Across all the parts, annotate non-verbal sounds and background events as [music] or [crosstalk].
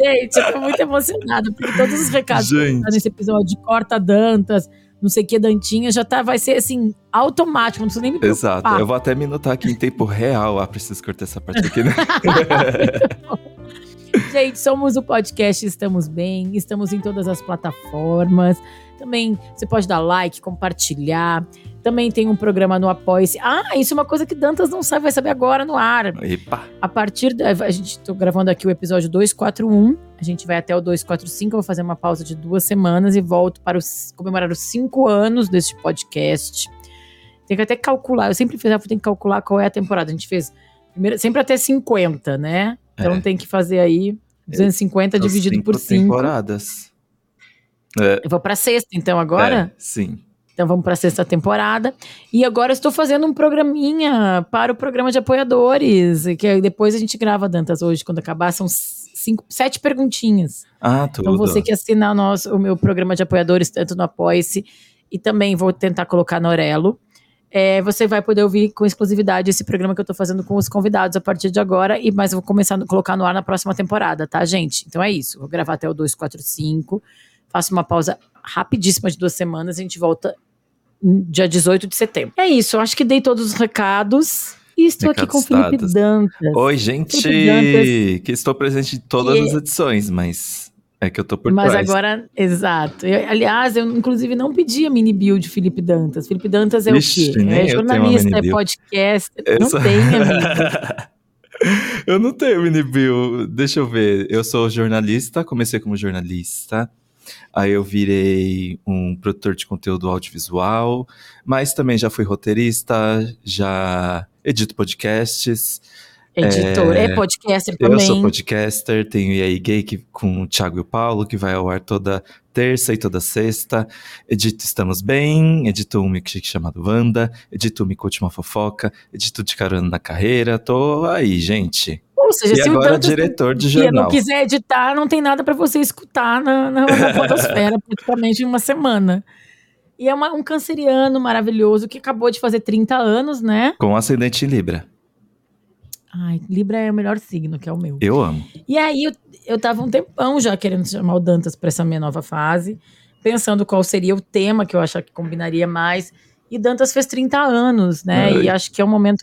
Gente, eu tô muito emocionada, porque todos os recados Gente. nesse episódio de Corta Dantas, não sei o que, Dantinha, já tá, vai ser assim, automático, não preciso nem me preocupar. Exato, eu vou até me notar aqui em tempo real. Ah, preciso cortar essa parte aqui, né? [laughs] Gente, somos o podcast Estamos Bem, estamos em todas as plataformas. Também você pode dar like, compartilhar. Também tem um programa no Apoia-se. Ah, isso é uma coisa que Dantas não sabe, vai saber agora no ar. Epa! A partir da. A gente tô gravando aqui o episódio 241. A gente vai até o 245. Eu vou fazer uma pausa de duas semanas e volto para os, comemorar os cinco anos deste podcast. Tem que até calcular. Eu sempre fiz, tem que calcular qual é a temporada. A gente fez primeiro, sempre até 50, né? Então é. tem que fazer aí 250 é, dividido por 5. temporadas. É. Eu vou para sexta, então, agora? É, sim. Então vamos para a sexta temporada. E agora estou fazendo um programinha para o programa de apoiadores, que depois a gente grava, Dantas, hoje, quando acabar, são cinco, sete perguntinhas. Ah, tudo. Então você que assina o, nosso, o meu programa de apoiadores, tanto no Apoia-se, e também vou tentar colocar no Orelo, é, você vai poder ouvir com exclusividade esse programa que eu estou fazendo com os convidados a partir de agora, e mas eu vou começar a colocar no ar na próxima temporada, tá, gente? Então é isso. Vou gravar até o 245, faço uma pausa rapidíssima de duas semanas, a gente volta dia 18 de setembro. É isso, eu acho que dei todos os recados. E estou aqui com o Felipe Dantas. Oi, gente! Dantas, que estou presente em todas as edições, mas é que eu tô por Mas trás. agora, exato. Eu, aliás, eu inclusive não pedi a mini build de Felipe Dantas. Felipe Dantas é Vixe, o quê? É jornalista, é podcast. Não tem, amigo. [laughs] eu não tenho mini build. Deixa eu ver. Eu sou jornalista, comecei como jornalista. Aí eu virei um produtor de conteúdo audiovisual, mas também já fui roteirista, já edito podcasts. Editor, é, é podcaster também. Eu sou podcaster, tenho E aí Gay que, com o Thiago e o Paulo, que vai ao ar toda terça e toda sexta. Edito Estamos Bem, edito um milkshake chamado Wanda, edito Me Conte Uma Fofoca, edito De Carona na Carreira. Tô aí, gente. Ou seja, e se agora o diretor de jornal. não quiser editar, não tem nada para você escutar na, na, na podosfera [laughs] praticamente em uma semana. E é uma, um canceriano maravilhoso que acabou de fazer 30 anos, né? Com ascendente em Libra. Ai, Libra é o melhor signo, que é o meu. Eu amo. E aí eu, tava um tempão já querendo chamar o Dantas para essa minha nova fase, pensando qual seria o tema que eu achava que combinaria mais. E Dantas fez 30 anos, né? E acho que é um momento.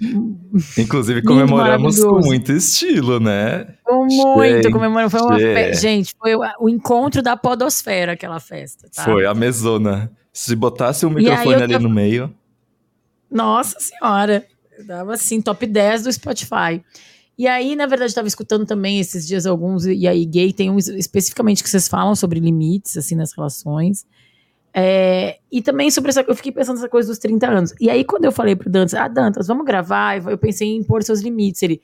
Inclusive, comemoramos com muito estilo, né? Com muito, comemoramos. Foi uma fe... Gente, foi o encontro da Podosfera, aquela festa. Tá? Foi, a mesona. Se botasse um microfone ali tava... no meio. Nossa Senhora! Eu dava assim, top 10 do Spotify. E aí, na verdade, estava escutando também esses dias alguns, e aí gay tem um especificamente que vocês falam sobre limites, assim, nas relações. É, e também sobre essa. Eu fiquei pensando nessa coisa dos 30 anos. E aí, quando eu falei pro Dantas, ah, Dantas, vamos gravar, eu pensei em impor seus limites. Ele,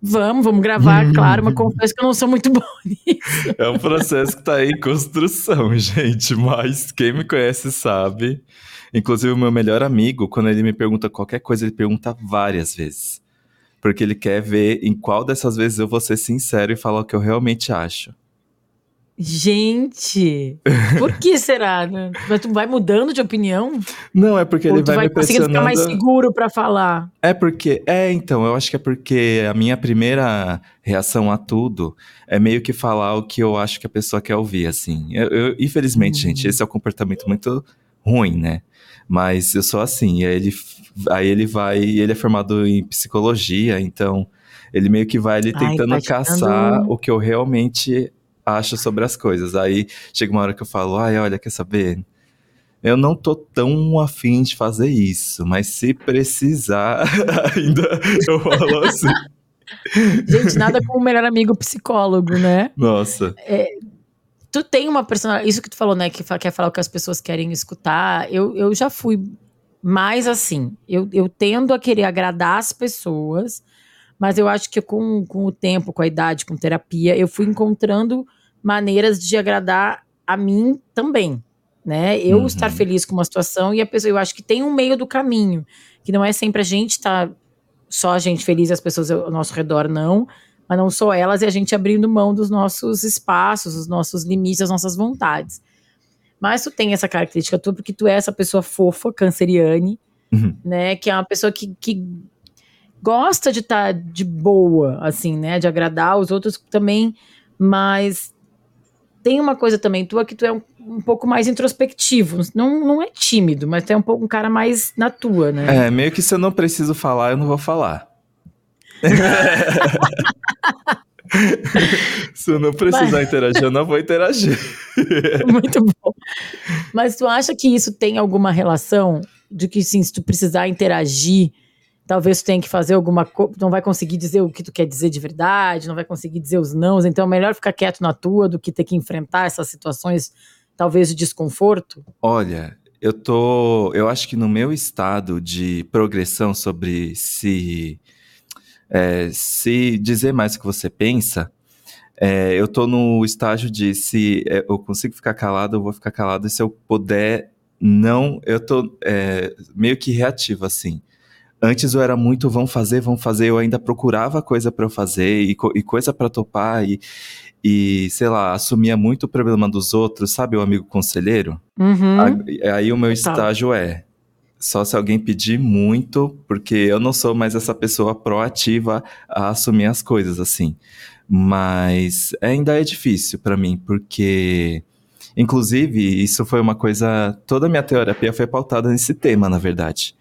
vamos, vamos gravar, [laughs] claro, mas confesso que eu não sou muito bom [laughs] nisso. É um processo que tá em construção, [laughs] gente. Mas quem me conhece sabe. Inclusive, o meu melhor amigo, quando ele me pergunta qualquer coisa, ele pergunta várias vezes. Porque ele quer ver em qual dessas vezes eu vou ser sincero e falar o que eu realmente acho. Gente, por que será? Né? Mas tu vai mudando de opinião? Não, é porque Ou ele vai, vai me pressionando. ficar mais seguro para falar. É porque, é, então, eu acho que é porque a minha primeira reação a tudo é meio que falar o que eu acho que a pessoa quer ouvir, assim. Eu, eu infelizmente, uhum. gente, esse é um comportamento muito ruim, né? Mas eu sou assim, aí ele, aí ele vai, ele é formado em psicologia, então ele meio que vai ali tentando Ai, caçar o que eu realmente acho sobre as coisas. Aí chega uma hora que eu falo, ai, olha, quer saber? Eu não tô tão afim de fazer isso, mas se precisar, [laughs] ainda eu falo assim. [laughs] Gente, nada como o melhor amigo psicólogo, né? Nossa. É, tu tem uma personalidade. Isso que tu falou, né? Que quer falar o que as pessoas querem escutar. Eu, eu já fui mais assim. Eu, eu tendo a querer agradar as pessoas, mas eu acho que com, com o tempo, com a idade, com terapia, eu fui encontrando maneiras de agradar a mim também, né? Eu uhum. estar feliz com uma situação e a pessoa, eu acho que tem um meio do caminho, que não é sempre a gente estar tá, só a gente feliz e as pessoas ao nosso redor não, mas não só elas e a gente abrindo mão dos nossos espaços, dos nossos limites, das nossas vontades. Mas tu tem essa característica tua porque tu é essa pessoa fofa, canceriane, uhum. né? Que é uma pessoa que, que gosta de estar tá de boa, assim, né? De agradar os outros também, mas tem uma coisa também tua que tu é um, um pouco mais introspectivo. Não, não é tímido, mas tu é um pouco um cara mais na tua, né? É, meio que se eu não preciso falar, eu não vou falar. [laughs] [laughs] Se eu não precisar Mas... interagir, eu não vou interagir. [laughs] Muito bom. Mas tu acha que isso tem alguma relação de que, sim, se tu precisar interagir, talvez tu tenha que fazer alguma coisa, não vai conseguir dizer o que tu quer dizer de verdade, não vai conseguir dizer os nãos, então é melhor ficar quieto na tua do que ter que enfrentar essas situações, talvez, de desconforto? Olha, eu tô, eu acho que no meu estado de progressão sobre se é, se dizer mais o que você pensa, é, eu tô no estágio de se é, eu consigo ficar calado, eu vou ficar calado, e se eu puder, não, eu tô é, meio que reativo, assim. Antes eu era muito, vão fazer, vão fazer, eu ainda procurava coisa para eu fazer e, e coisa para topar e, e, sei lá, assumia muito o problema dos outros, sabe, o amigo conselheiro? Uhum. Aí o meu estágio é, só se alguém pedir muito, porque eu não sou mais essa pessoa proativa a assumir as coisas assim. Mas ainda é difícil para mim, porque inclusive isso foi uma coisa, toda a minha terapia foi pautada nesse tema, na verdade.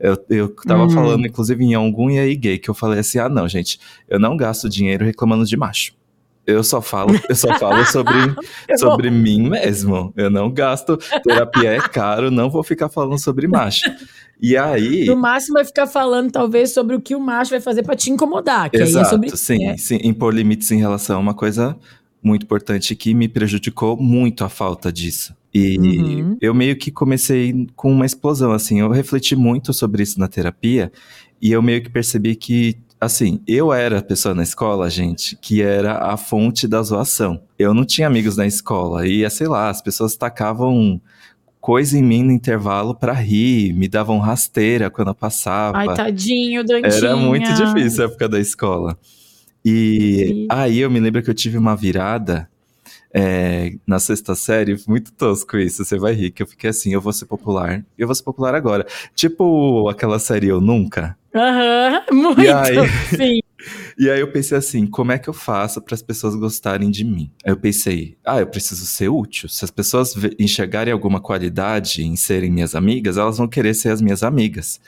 Eu, eu tava hum. falando, inclusive, em algum e aí gay, que eu falei assim: ah, não, gente, eu não gasto dinheiro reclamando de macho. Eu só falo, eu só falo [laughs] sobre, sobre mim mesmo. Eu não gasto. Terapia é caro, não vou ficar falando sobre macho. E aí. No máximo vai ficar falando, talvez, sobre o que o macho vai fazer para te incomodar. Que Exato, aí é sobre... sim, é. sim. Impor limites em relação a uma coisa muito importante que me prejudicou muito a falta disso. E uhum. eu meio que comecei com uma explosão, assim. Eu refleti muito sobre isso na terapia e eu meio que percebi que Assim, eu era a pessoa na escola, gente, que era a fonte da zoação. Eu não tinha amigos na escola e, sei lá, as pessoas tacavam coisa em mim no intervalo para rir, me davam rasteira quando eu passava. Ai, tadinho, Dantinha. Era muito difícil a época da escola. E aí eu me lembro que eu tive uma virada é, na sexta série, muito tosco isso, você vai rir, que eu fiquei assim, eu vou ser popular, eu vou ser popular agora. Tipo aquela série Eu Nunca. Aham, uhum, [laughs] muito, e aí, [laughs] sim. e aí eu pensei assim, como é que eu faço para as pessoas gostarem de mim? Aí eu pensei, ah, eu preciso ser útil. Se as pessoas enxergarem alguma qualidade em serem minhas amigas, elas vão querer ser as minhas amigas.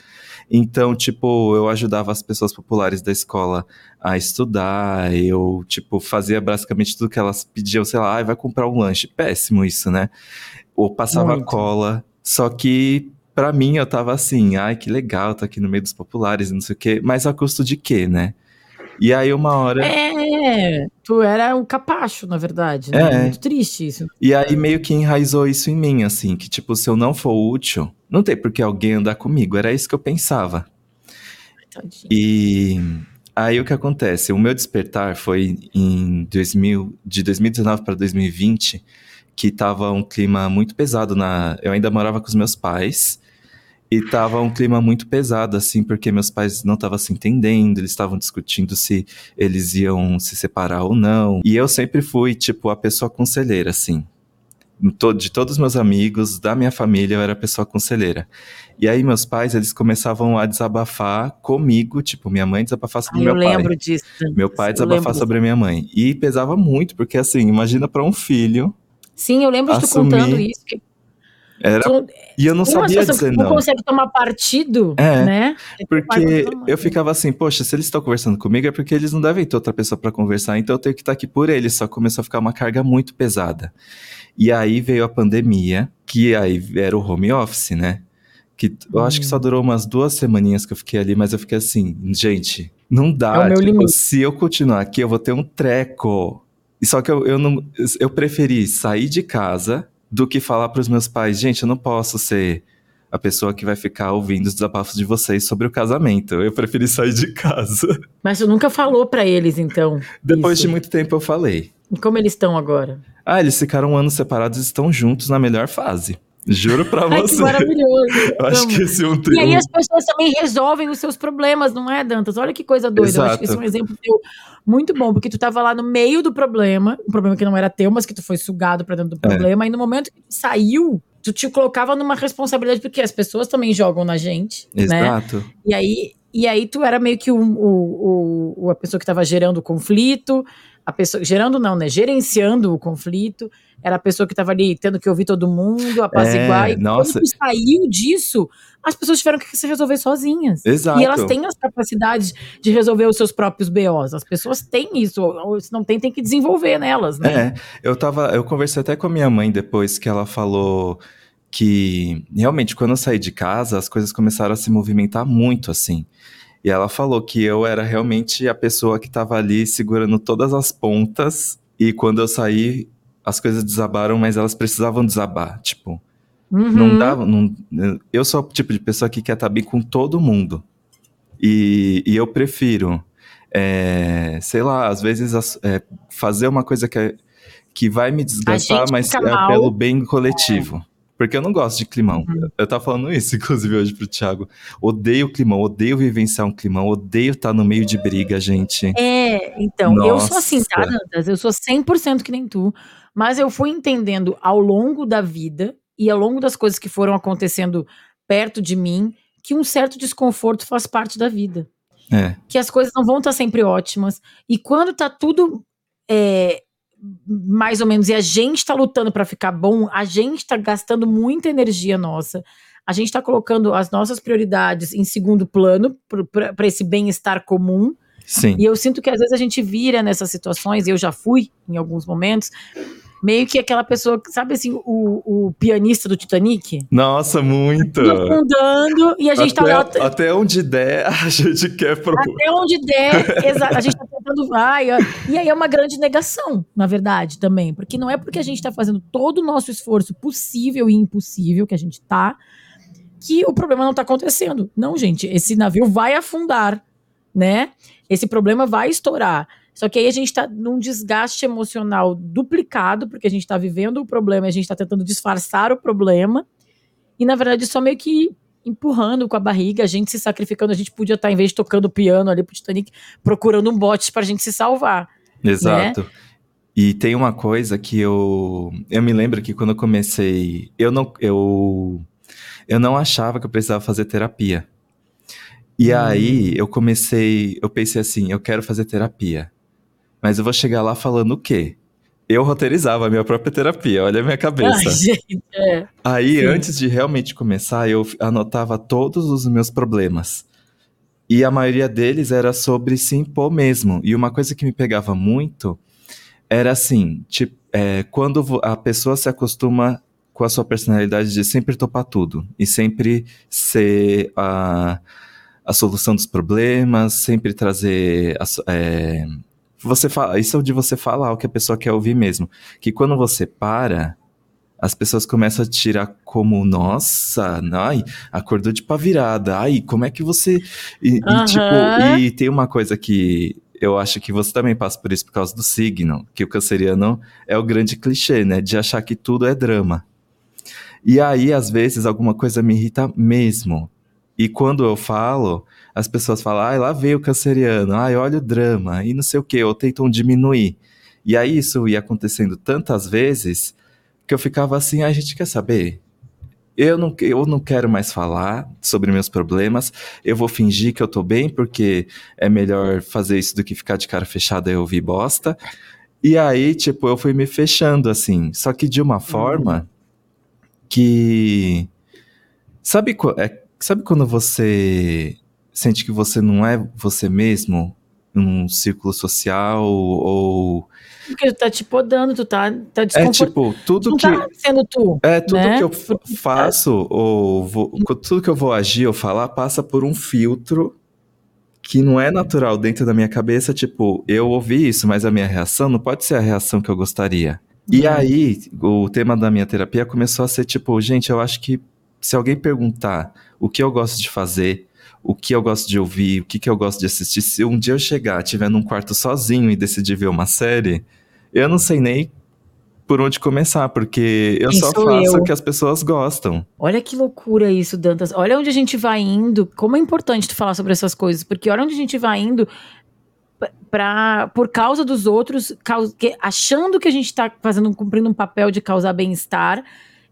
Então, tipo, eu ajudava as pessoas populares da escola a estudar, eu, tipo, fazia basicamente tudo que elas pediam, sei lá, ah, vai comprar um lanche. Péssimo isso, né? Ou passava Muito. cola. Só que, para mim, eu tava assim, ai, que legal, tô aqui no meio dos populares e não sei o quê. Mas a custo de quê, né? E aí uma hora. É, tu era um capacho, na verdade. Né? É. Muito triste isso. E aí meio que enraizou isso em mim, assim, que tipo, se eu não for útil, não tem por que alguém andar comigo. Era isso que eu pensava. Tadinho. E aí o que acontece? O meu despertar foi em 2000, de 2019 para 2020, que tava um clima muito pesado na. Eu ainda morava com os meus pais. E tava um clima muito pesado, assim, porque meus pais não estavam se entendendo, eles estavam discutindo se eles iam se separar ou não. E eu sempre fui, tipo, a pessoa conselheira, assim. De todos os meus amigos, da minha família, eu era a pessoa conselheira. E aí meus pais, eles começavam a desabafar comigo, tipo, minha mãe desabafar sobre ah, meu pai. Eu lembro disso. Meu pai desabafar sobre a minha mãe. E pesava muito, porque assim, imagina para um filho Sim, eu lembro de tu contando isso. Que era... Tu, e eu não sabia dizer não. Não consegue tomar partido, é, né? Porque eu ficava assim, poxa, se eles estão conversando comigo é porque eles não devem ter outra pessoa para conversar, então eu tenho que estar aqui por eles. Só começou a ficar uma carga muito pesada. E aí veio a pandemia, que aí era o home office, né? Que eu hum. acho que só hum. durou umas duas semaninhas que eu fiquei ali, mas eu fiquei assim, gente, não dá. É tipo, se eu continuar aqui, eu vou ter um treco. E só que eu, eu não. Eu preferi sair de casa do que falar para os meus pais, gente, eu não posso ser a pessoa que vai ficar ouvindo os desabafos de vocês sobre o casamento. Eu preferi sair de casa. [laughs] Mas tu nunca falou para eles, então? Depois isso. de muito tempo eu falei. E como eles estão agora? Ah, eles ficaram um ano separados e estão juntos na melhor fase. Juro pra Ai, você. que maravilhoso. [laughs] Eu acho que esse é um E aí as pessoas também resolvem os seus problemas, não é, Dantas? Olha que coisa doida. Eu acho que esse é um exemplo teu muito bom, porque tu tava lá no meio do problema, um problema que não era teu, mas que tu foi sugado pra dentro do É. problema, e no momento que tu saiu, tu te colocava numa responsabilidade, porque as pessoas também jogam na gente, né? Exato. E aí, e aí tu era meio que o, o, o- a pessoa que estava gerando o conflito, a pessoa gerando não, né? Gerenciando o conflito, era a pessoa que estava ali tendo que ouvir todo mundo, apaziguar. É, e nossa. quando saiu disso, as pessoas tiveram que se resolver sozinhas. Exato. E elas têm as capacidades de resolver os seus próprios BOs. As pessoas têm isso, ou se não tem, tem que desenvolver nelas, né? É, eu tava, eu conversei até com a minha mãe depois que ela falou que realmente quando eu saí de casa as coisas começaram a se movimentar muito assim. E ela falou que eu era realmente a pessoa que estava ali segurando todas as pontas e quando eu saí as coisas desabaram, mas elas precisavam desabar, tipo, Uhum. não dava, não, eu sou o tipo de pessoa que quer estar bem com todo mundo. E, e eu prefiro, é, sei lá, às vezes é, fazer uma coisa que, é- que vai me desgastar, mas é mal. pelo bem coletivo. Porque eu não gosto de climão. Uhum. Eu tava falando isso, [laughs] inclusive, hoje pro Thiago. Odeio climão, odeio vivenciar um climão, odeio estar no meio de briga, gente. É, então, eu sou assim, tá, Nossa. Dantas? Eu sou 100% que nem tu, mas eu fui entendendo ao longo da vida e ao longo das coisas que foram acontecendo perto de mim que um certo desconforto faz parte da vida. É, Que as coisas não vão estar sempre ótimas. E quando tá tudo é, mais ou menos, e a gente tá lutando para ficar bom, a gente tá gastando muita energia nossa. A gente tá colocando as nossas prioridades em segundo plano para esse bem-estar comum. sim. E eu sinto que às vezes a gente vira nessas situações, eu já fui em alguns momentos, meio que aquela pessoa, sabe assim, o, o pianista do Titanic? Nossa, muito. Afundando, e a gente tá lá. Até, até onde der, [laughs] a gente quer pro... Até onde der, a gente tá tentando vai. ó. E aí é uma grande negação, na verdade, também. Porque não é porque a gente tá fazendo todo o nosso esforço possível e impossível que a gente tá, que o problema não tá acontecendo. Não, gente, esse navio vai afundar, né? Esse problema vai estourar. Só que aí a gente tá num desgaste emocional duplicado, porque a gente tá vivendo o problema e a gente tá tentando disfarçar o problema. E na verdade só meio que empurrando com a barriga, a gente se sacrificando, a gente podia estar, em vez de tocando piano ali pro Titanic, procurando um bote pra gente se salvar. Exato. E tem uma coisa que eu eu me lembro que quando eu comecei, eu não eu eu não achava que eu precisava fazer terapia. E Hum. aí eu comecei, eu pensei assim, eu quero fazer terapia. Mas eu vou chegar lá falando o quê? Eu roteirizava a minha própria terapia, olha a minha cabeça. Ai, [laughs] gente, é. Aí, Sim. antes de realmente começar, eu anotava todos os meus problemas. E a maioria deles era sobre se impor mesmo. E uma coisa que me pegava muito era assim: tipo, é, quando a pessoa se acostuma com a sua personalidade de sempre topar tudo e sempre ser a, a solução dos problemas, sempre trazer. a é, você fala, isso é de você falar o que a pessoa quer ouvir mesmo. Que quando você para, as pessoas começam a tirar como, nossa, ai, acordou de pá virada, ai, como é que você. E, e, Aham. tipo, e tem uma coisa que eu acho que você também passa por isso por causa do signo, que o canceriano é o grande clichê, né? De achar que tudo é drama. E aí, às vezes, alguma coisa me irrita mesmo. E quando eu falo, as pessoas falam, ai, lá veio o canceriano, ai, olha o drama, e não sei o quê, ou tentam diminuir. E aí isso ia acontecendo tantas vezes que eu ficava assim, ai, gente, quer saber? Eu não, eu não quero mais falar sobre meus problemas, eu vou fingir que eu tô bem, porque é melhor fazer isso do que ficar de cara fechada e ouvir bosta. E aí, tipo, eu fui me fechando, assim, só que de uma forma que. Sabe, é, sabe quando você sente que você não é você mesmo num círculo social ou. Porque tu tá te podando, tu tá, tá É tipo, tudo não que. tá sendo tu. É, tudo né? que eu faço, ou vou- tudo que eu vou agir ou falar, passa por um filtro que não é natural dentro da minha cabeça. Tipo, eu ouvi isso, mas a minha reação não pode ser a reação que eu gostaria. E Uhum. aí, o tema da minha terapia começou a ser tipo, gente, eu acho que se alguém perguntar o que eu gosto de fazer, o que eu gosto de ouvir, o que, que eu gosto de assistir, se um dia eu chegar, estiver num quarto sozinho e decidir ver uma série, eu não sei nem por onde começar, porque eu só faço o que as pessoas gostam. Olha que loucura isso, Dantas. Olha onde a gente vai indo. Como é importante tu falar sobre essas coisas, porque olha onde a gente vai indo para por causa dos outros, causa, que, achando que a gente tá fazendo cumprindo um papel de causar bem-estar.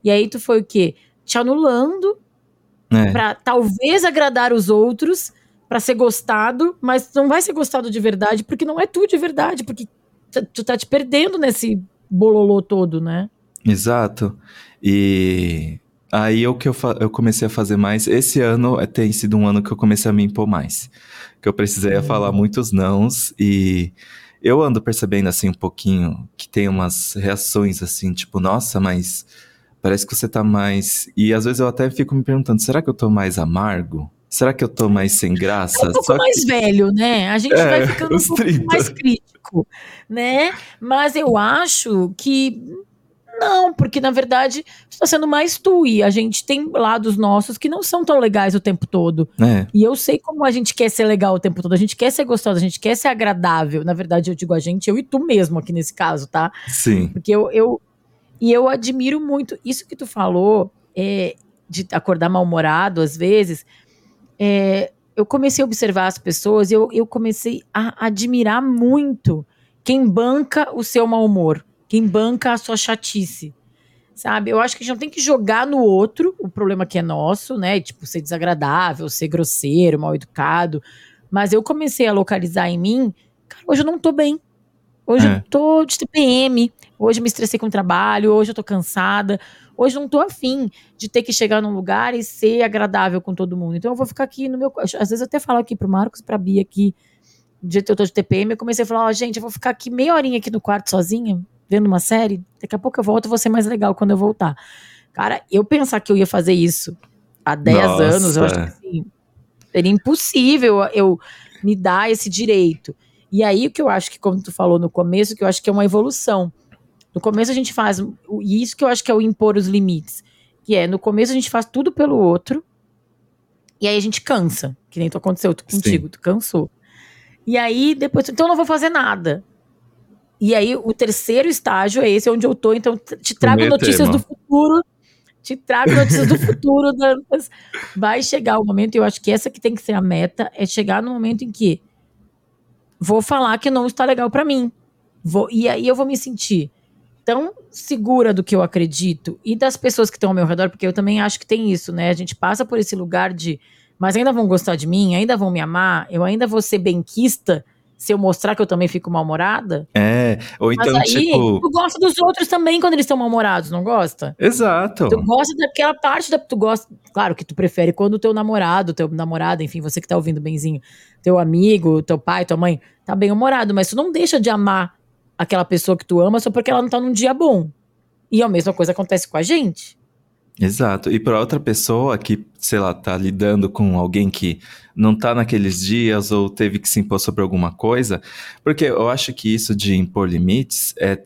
E aí tu foi o quê? Te anulando é. para talvez agradar os outros, para ser gostado, mas não vai ser gostado de verdade, porque não é tu de verdade, porque tu tá te perdendo nesse bololô todo, né? Exato. E aí o que eu, eu comecei a fazer mais. Esse ano é, tem sido um ano que eu comecei a me impor mais. Que eu precisei uhum. falar muitos nãos e eu ando percebendo assim um pouquinho que tem umas reações assim, tipo, nossa, mas parece que você tá mais. E às vezes eu até fico me perguntando, será que eu tô mais amargo? Será que eu tô mais sem graça? É um pouco Só mais que... velho, né? A gente é, vai ficando um pouco 30. mais crítico, né? Mas eu acho que não, porque na verdade está sendo mais tu e a gente tem lados nossos que não são tão legais o tempo todo. É. E eu sei como a gente quer ser legal o tempo todo, a gente quer ser gostosa, a gente quer ser agradável. Na verdade, eu digo a gente, eu e tu mesmo aqui nesse caso, tá? Sim. Porque eu, eu e eu admiro muito isso que tu falou, é, de acordar mal-humorado às vezes é, eu comecei a observar as pessoas eu, eu comecei a admirar muito quem banca o seu mau humor, quem banca a sua chatice. Sabe? Eu acho que a gente não tem que jogar no outro o problema que é nosso, né? Tipo, ser desagradável, ser grosseiro, mal educado. Mas eu comecei a localizar em mim, cara, hoje eu não tô bem. Hoje é. eu tô de TPM, hoje eu me estressei com o trabalho, hoje eu tô cansada, Hoje não tô afim de ter que chegar num lugar e ser agradável com todo mundo. Então eu vou ficar aqui no meu. Às vezes eu até falo aqui pro Marcos, pra Bia aqui, dia que eu tô de TPM, eu comecei a falar, ó, oh, gente, eu vou ficar aqui meia horinha aqui no quarto sozinha, vendo uma série. Daqui a pouco eu volto, vou ser mais legal quando eu voltar. Cara, eu pensar que eu ia fazer isso há 10 Nossa. anos, eu acho que assim, seria impossível eu me dar esse direito. E aí o que eu acho que, como tu falou no começo, que eu acho que é uma evolução. No começo a gente faz, e isso que eu acho que é o impor os limites, que é, no começo a gente faz tudo pelo outro, e aí a gente cansa, que nem tu aconteceu contigo, Sim. tu cansou. E aí depois, então eu não vou fazer nada. E aí o terceiro estágio é esse onde eu tô, então te trago notícias do futuro, te trago notícias do [laughs] futuro, Dantas. Vai chegar o momento, e eu acho que essa que tem que ser a meta, é chegar no momento em que vou falar que não está legal para mim. Vou, e aí eu vou me sentir tão segura do que eu acredito e das pessoas que estão ao meu redor, porque eu também acho que tem isso, né? A gente passa por esse lugar de, mas ainda vão gostar de mim, ainda vão me amar, eu ainda vou ser benquista se eu mostrar que eu também fico mal-humorada? É, ou então, Mas aí, tipo... tu gosta dos outros também quando eles estão mal-humorados, não gosta? Exato. Tu gosta daquela parte da... Tu gosta... Claro que tu prefere quando o teu namorado, teu namorada, enfim, você que tá ouvindo benzinho, teu amigo, teu pai, tua mãe, tá bem-humorado, mas tu não deixa de amar aquela pessoa que tu ama só porque ela não tá num dia bom. E a mesma coisa acontece com a gente. Exato. E para outra pessoa que, sei lá, tá lidando com alguém que não tá naqueles dias ou teve que se impor sobre alguma coisa, porque eu acho que isso de impor limites é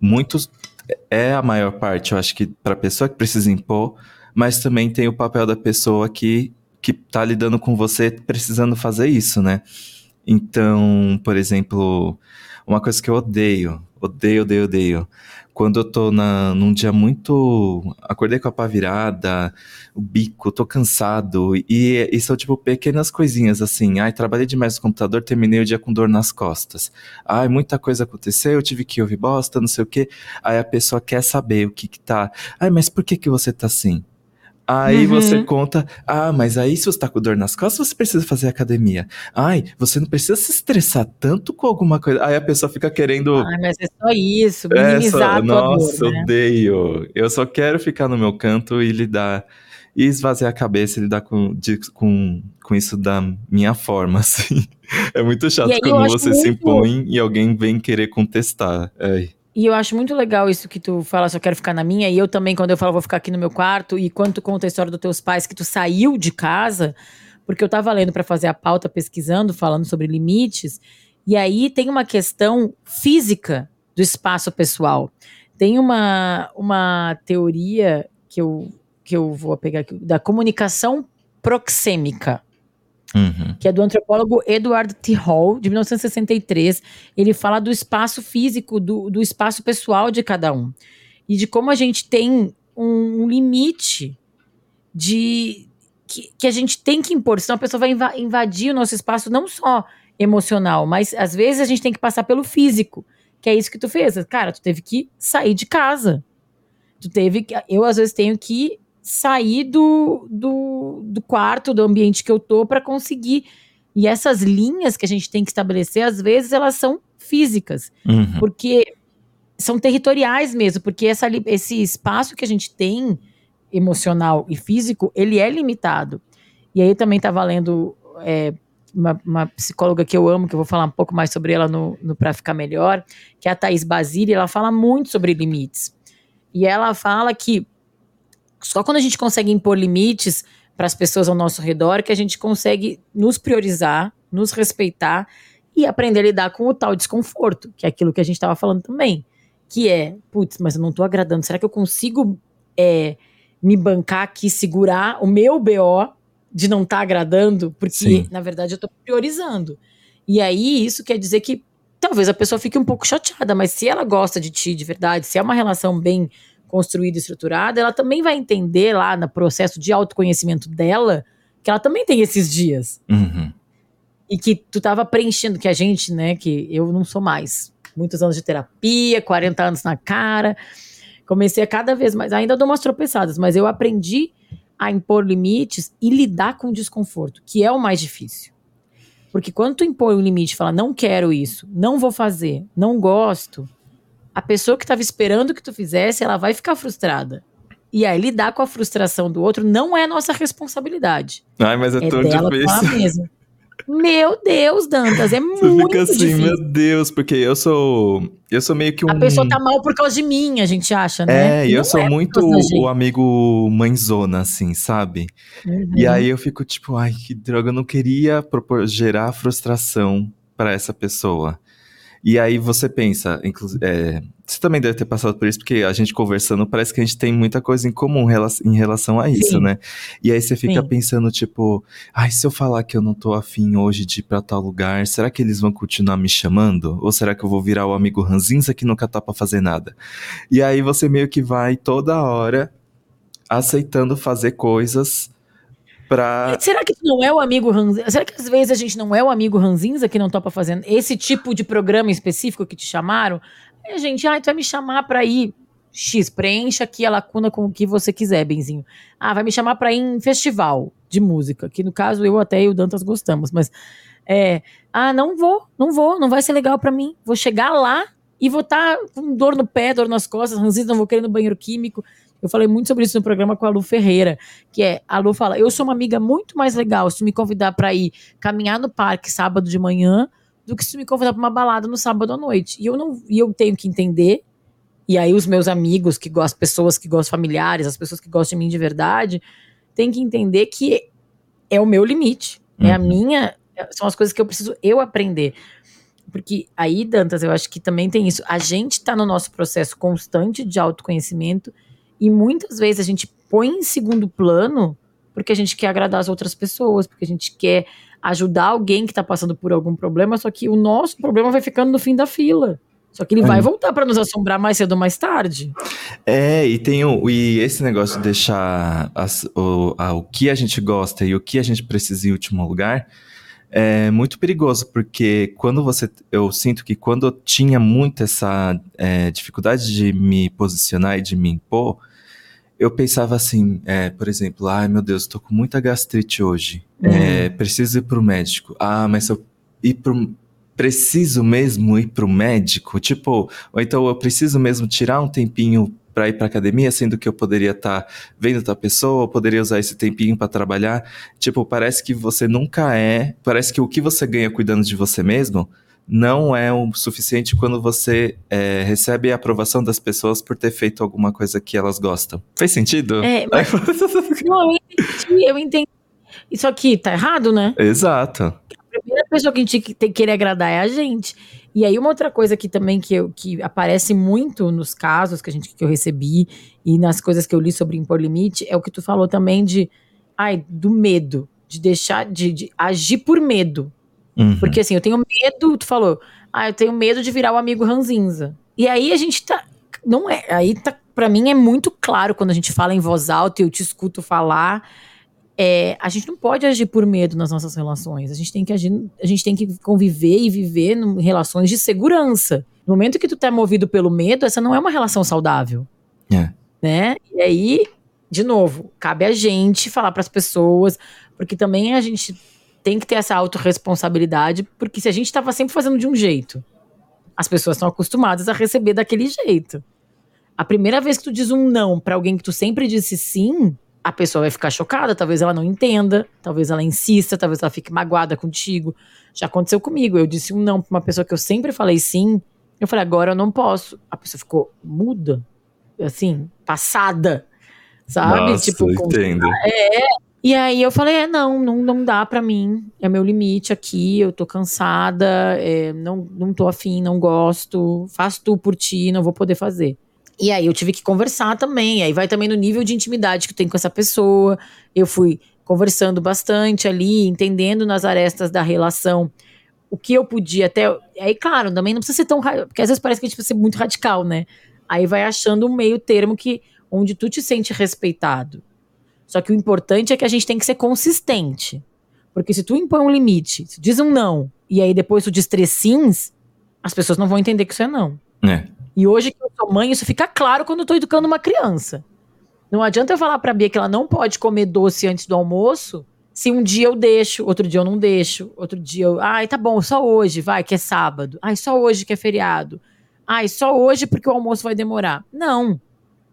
muito é a maior parte, eu acho que para a pessoa que precisa impor, mas também tem o papel da pessoa que que tá lidando com você precisando fazer isso, né? Então, por exemplo, uma coisa que eu odeio, odeio, odeio, odeio. Quando eu tô na, num dia muito. Acordei com a pá virada, o bico, tô cansado. E, e são, tipo, pequenas coisinhas assim. Ai, trabalhei demais no computador, terminei o dia com dor nas costas. Ai, muita coisa aconteceu, eu tive que ouvir bosta, não sei o quê. Aí a pessoa quer saber o que que tá. Ai, mas por que que você tá assim? Aí uhum. você conta, ah, mas aí se você tá com dor nas costas, você precisa fazer academia. Ai, você não precisa se estressar tanto com alguma coisa. Aí a pessoa fica querendo. Ah, mas é só isso, minimizar é só... Nossa, dor, né? odeio. Eu só quero ficar no meu canto e lidar. E esvaziar a cabeça e lidar com, de, com, com isso da minha forma, [laughs] assim. É muito chato quando você muito... se impõe e alguém vem querer contestar. Ai. E eu acho muito legal isso que tu fala, só quero ficar na minha. E eu também, quando eu falo, vou ficar aqui no meu quarto. E quando tu conta a história dos teus pais, que tu saiu de casa, porque eu tava lendo para fazer a pauta, pesquisando, falando sobre limites. E aí tem uma questão física do espaço pessoal. Tem uma, uma teoria que eu, que eu vou pegar aqui, da comunicação proxêmica. Uhum. que é do antropólogo Edward T. Hall, de 1963. Ele fala do espaço físico, do, do espaço pessoal de cada um. E de como a gente tem um, limite de. Que, que, a gente tem que impor, senão a pessoa vai invadir o nosso espaço, não só emocional, mas às vezes a gente tem que passar pelo físico, que é isso que tu fez. Cara, tu teve que sair de casa. Tu teve que. Eu, às vezes, tenho que sair do, do, do quarto, do ambiente que eu tô, para conseguir. E essas linhas que a gente tem que estabelecer, às vezes, elas são físicas. Uhum. Porque são territoriais mesmo, porque essa, esse espaço que a gente tem, emocional e físico, ele é limitado. E aí também tá valendo é, uma, uma, psicóloga que eu amo, que eu vou falar um pouco mais sobre ela no, no Pra Ficar Melhor, que é a Thais Basile, ela fala muito sobre limites. E ela fala que só quando a gente consegue impor limites para as pessoas ao nosso redor que a gente consegue nos priorizar, nos respeitar e aprender a lidar com o tal desconforto, que é aquilo que a gente estava falando também. Que é, putz, mas eu não estou agradando. Será que eu consigo é, me bancar aqui, segurar o meu BO de não estar tá agradando? Porque, Sim. na verdade, eu estou priorizando. E aí, isso quer dizer que talvez a pessoa fique um pouco chateada, mas se ela gosta de ti de verdade, se é uma relação bem construída e estruturada, ela também vai entender lá no processo de autoconhecimento dela que ela também tem esses dias. Uhum. E que tu tava preenchendo, que a gente, né, que eu não sou mais. Muitos anos de terapia, 40 anos na cara. Comecei a cada vez mais, ainda dou umas tropeçadas, mas eu aprendi a impor limites e lidar com o desconforto, que é o mais difícil. Porque quando tu impõe um limite e fala, não quero isso, não vou fazer, não gosto, a pessoa que estava esperando que tu fizesse, ela vai ficar frustrada. E aí, lidar com a frustração do outro não é nossa responsabilidade. Ai, mas é, é tão difícil. Mesmo. Meu Deus, Dantas, é [laughs] Você muito fica assim, difícil. meu Deus, porque eu sou. Eu sou meio que um. A pessoa tá mal por causa de mim, a gente acha, né? É, e eu sou é muito o amigo mãezona, assim, sabe? Uhum. E aí eu fico tipo, ai, que droga, eu não queria gerar frustração para essa pessoa. E aí você pensa, é, você também deve ter passado por isso, porque a gente conversando parece que a gente tem muita coisa em comum em relação a isso, Sim. né? E aí você fica Sim. pensando, tipo, ai, se eu falar que eu não tô afim hoje de ir pra tal lugar, será que eles vão continuar me chamando? Ou será que eu vou virar o amigo ranzinza que nunca tá pra fazer nada? E aí você meio que vai toda hora aceitando fazer coisas pra. Será que não é o amigo ranzinza? Será que às vezes a gente não é o amigo ranzinza que não topa fazendo esse tipo de programa específico que te chamaram? a gente, ah, tu vai me chamar pra ir. X, preencha aqui a lacuna com o que você quiser, Benzinho. Ah, vai me chamar pra ir em festival de música, que no caso eu até e o Dantas gostamos, mas é, ah, não vou, não vou, não vai ser legal para mim. Vou chegar lá e vou estar tá com dor no pé, dor nas costas, ranzinza, não vou querer no banheiro químico. Eu falei muito sobre isso no programa com a Lu Ferreira, que é, a Lu fala, eu sou uma amiga muito mais legal se tu me convidar para ir caminhar no parque sábado de manhã do que se tu me convidar para uma balada no sábado à noite. E eu não, e eu tenho que entender, e aí os meus amigos que gostam, pessoas que gostam familiares, as pessoas que gostam de mim de verdade, têm que entender que é o meu limite, uhum. é a uhum. minha, são as coisas que eu preciso eu aprender. Porque aí, Dantas, eu acho que também tem isso. A gente está no nosso processo constante de autoconhecimento e muitas vezes a gente põe em segundo plano porque a gente quer agradar as outras pessoas, porque a gente quer ajudar alguém que está passando por algum problema, só que o nosso problema vai ficando no fim da fila. Só que ele é. vai voltar para nos assombrar mais cedo ou mais tarde. É, e tem o, e esse negócio de deixar as, o, a, o que a gente gosta e o que a gente precisa em último lugar é muito perigoso, porque quando você. Eu sinto que quando eu tinha muito essa é, dificuldade de me posicionar e de me impor, eu pensava assim, é, por exemplo, ai meu Deus, tô com muita gastrite hoje, uhum. é, preciso ir pro médico. Ah, mas se eu ir pro, preciso mesmo ir pro médico, tipo, ou então eu preciso mesmo tirar um tempinho para ir para academia, sendo que eu poderia estar tá vendo outra pessoa, eu poderia usar esse tempinho para trabalhar. Tipo, parece que você nunca é, parece que o que você ganha cuidando de você mesmo não é o suficiente quando você é, recebe a aprovação das pessoas por ter feito alguma coisa que elas gostam. Fez sentido? É, [laughs] mas... não, eu entendi, eu entendi. Isso aqui tá errado, né? Exato. A primeira pessoa que a gente tem que querer agradar é a gente. E aí, uma outra coisa que também que, eu, que aparece muito nos casos que, a gente, que eu recebi e nas coisas que eu li sobre impor limite é o que tu falou também de ai, do medo, de deixar de, de agir por medo. Uhum. Porque assim, eu tenho medo, tu falou, ah, eu tenho medo de virar o amigo ranzinza. E aí a gente tá. Não é. Aí tá. Pra mim é muito claro quando a gente fala em voz alta e eu te escuto falar é, a gente não pode agir por medo nas nossas relações. A gente tem que agir, a gente tem que conviver e viver em relações de segurança. No momento que tu tá movido pelo medo, essa não é uma relação saudável. É. Né? E aí, de novo, cabe a gente falar para as pessoas, porque também a gente tem que ter essa autorresponsabilidade, porque se a gente estava sempre fazendo de um jeito, as pessoas estão acostumadas a receber daquele jeito. A primeira vez que tu diz um não para alguém que tu sempre disse sim, a pessoa vai ficar chocada, talvez ela não entenda, talvez ela insista, talvez ela fique magoada contigo. Já aconteceu comigo, eu disse um não pra uma pessoa que eu sempre falei sim, eu falei, agora eu não posso. A pessoa ficou muda, assim, passada, sabe? Nossa, tipo, entendo. É, e aí eu falei, é, não, não, não dá para mim, é meu limite aqui, eu tô cansada, é, não, não tô afim, não gosto, faz tu por ti, não vou poder fazer. E aí eu tive que conversar também. Aí vai também no nível de intimidade que tu tem com essa pessoa. Eu fui conversando bastante ali, entendendo nas arestas da relação o que eu podia até. Aí, claro, também não precisa ser tão. Porque às vezes parece que a gente precisa ser muito radical, né? Aí vai achando um meio termo que onde tu te sente respeitado. Só que o importante é que a gente tem que ser consistente. Porque se tu impõe um limite, se diz um não, e aí depois tu diz três sims, as pessoas não vão entender que isso é não. É. E hoje que eu sou mãe, isso fica claro quando eu tô educando uma criança. Não adianta eu falar pra Bia que ela não pode comer doce antes do almoço, se um dia eu deixo, outro dia eu não deixo, outro dia eu. Ai, tá bom, só hoje, vai, que é sábado. Ai, só hoje que é feriado. Ai, só hoje porque o almoço vai demorar. Não.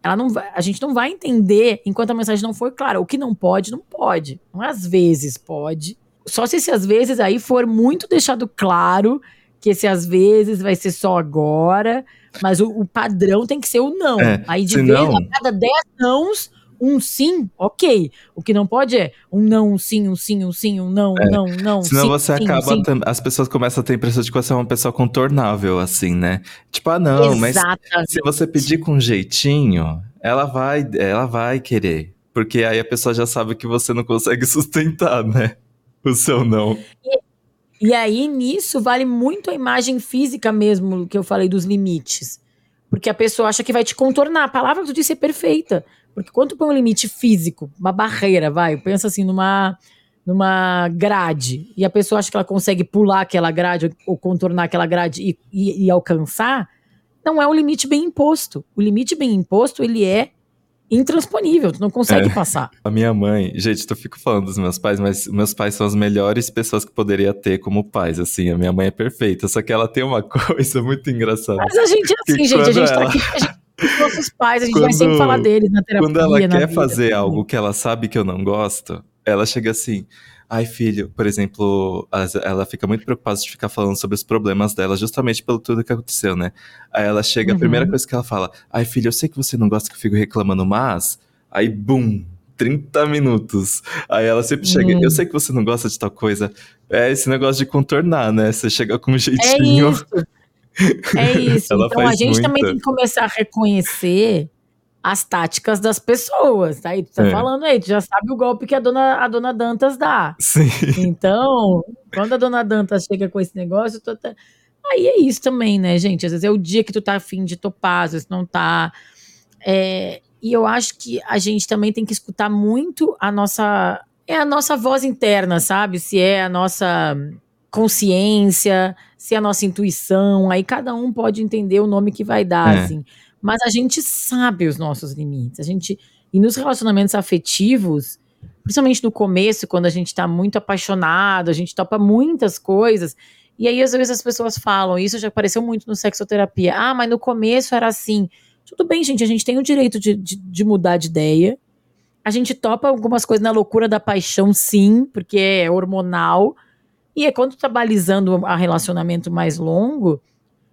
Ela não vai, a gente não vai entender enquanto a mensagem não for clara. O que não pode, não pode. Não às vezes pode. Só se esse às vezes aí for muito deixado claro que esse às vezes vai ser só agora mas o, o padrão tem que ser o não. É, Aí de vez a cada 10 nãos, um sim, ok. O que não pode é um não, um sim, um sim, um sim, um não, um é. não, um não. Senão sim, você sim, acaba. sim. As pessoas começam a ter a impressão de que você é uma pessoa contornável, assim, né? Tipo, ah, não, Exatamente. mas se você pedir com jeitinho, ela vai, ela vai querer. Porque aí a pessoa já sabe que você não consegue [laughs] sustentar, né? O seu não. E, e aí, nisso, vale muito a imagem física mesmo, que eu falei dos limites. Porque a pessoa acha que vai te contornar. A palavra que tu disse é perfeita. Porque quando tu põe um limite físico, uma barreira, vai, pensa assim numa, numa grade, e a pessoa acha que ela consegue pular aquela grade ou contornar aquela grade e, e, e alcançar, não é um limite bem imposto. O limite bem imposto, ele é intransponível, tu não consegue é, passar. A minha mãe, gente, eu fico falando dos meus pais, mas meus pais são as melhores pessoas que poderia ter como pais, assim, a minha mãe é perfeita, só que ela tem uma [laughs] coisa muito engraçada. Mas a gente é assim, gente, a gente ela... tá aqui, a gente nossos pais, a gente quando, vai sempre falar deles na terapia. Quando ela quer vida, fazer algo que ela sabe que eu não gosto, ela chega assim: Ai, filho, por exemplo, ela fica muito preocupada de ficar falando sobre os problemas dela, justamente pelo tudo que aconteceu, né? Aí ela chega, uhum. a primeira coisa que ela fala: Ai, filho, eu sei que você não gosta que eu fico reclamando, mas. Aí, bum! 30 minutos. Aí ela sempre chega, eu sei que você não gosta de tal coisa. É esse negócio de contornar, né? Você chega com um jeitinho. É isso. É [laughs] isso. então a gente muita. também tem que começar a reconhecer as táticas das pessoas. Aí tá? tu tá é. falando aí, tu já sabe o golpe que a dona, a dona Dantas dá. Sim. Então, quando a dona Dantas chega com esse negócio, tu tá... aí é isso também, né, gente? Às vezes é o dia que tu tá afim de topar, às vezes não tá. É... E eu acho que a gente também tem que escutar muito a nossa. É a nossa voz interna, sabe? Se é a nossa consciência, se é a nossa intuição. Aí cada um pode entender o nome que vai dar, é. assim. Mas a gente sabe os nossos limites. A gente e nos relacionamentos afetivos, principalmente no começo, quando a gente tá muito apaixonado, a gente topa muitas coisas. E aí, às vezes, as pessoas falam, isso já apareceu muito no sexoterapia. Ah, mas no começo era assim. Tudo bem, gente, a gente tem o direito de, de, de mudar de ideia. A gente topa algumas coisas na loucura da paixão, sim, porque é hormonal. E é quando tu tá balizando a relacionamento mais longo,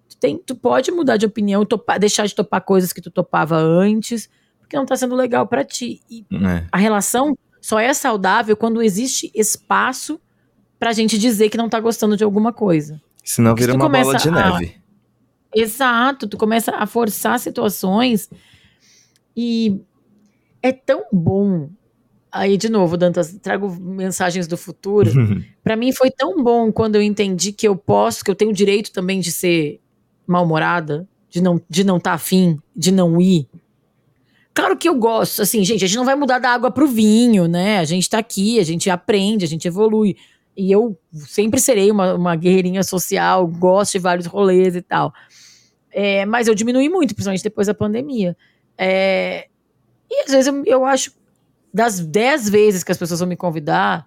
tu, tem, tu pode mudar de opinião, topar, deixar de topar coisas que tu topava antes, porque não tá sendo legal para ti. E é. a relação só é saudável quando existe espaço pra gente dizer que não tá gostando de alguma coisa. Senão vira uma bola de a... neve. Exato, tu começa a forçar situações e é tão bom. Aí, de novo, Dantas, trago mensagens do futuro. [laughs] Para mim foi tão bom quando eu entendi que eu posso, que eu tenho o direito também de ser mal-humorada, de não de não estar tá afim, de não ir. Claro que eu gosto, assim, gente, a gente não vai mudar da água pro vinho, né? A gente tá aqui, a gente aprende, a gente evolui. E eu sempre serei uma, uma guerreirinha social, gosto de vários rolês e tal. É, mas eu diminui muito, principalmente depois da pandemia. É, e às vezes eu, eu acho, das 10 vezes que as pessoas vão me convidar,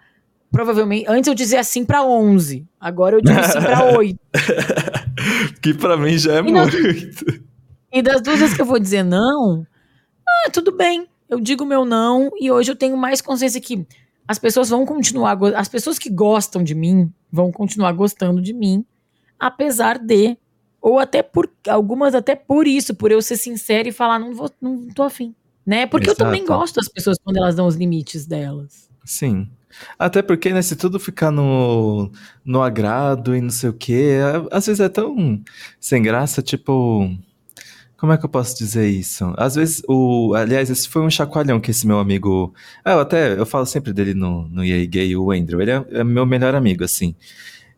provavelmente, antes eu dizia assim para 11, agora eu digo sim para 8. [laughs] que para mim já é e muito. e das duas vezes que eu vou dizer não, ah, tudo bem, eu digo meu não, e hoje eu tenho mais consciência que as pessoas vão continuar, as pessoas que gostam de mim vão continuar gostando de mim, apesar de, ou até por, algumas até por isso, por eu ser sincera e falar, não, vou, não tô afim né? Porque Exato. eu também gosto das pessoas quando elas dão os limites delas. Sim. Até porque, né, se tudo ficar no, no agrado e não sei o quê, às vezes é tão sem graça, tipo. Como é que eu posso dizer isso? Às vezes, o. Aliás, esse foi um chacoalhão que esse meu amigo. Ah, eu até. Eu falo sempre dele no, no EA Gay, o Andrew. Ele é, é meu melhor amigo, assim.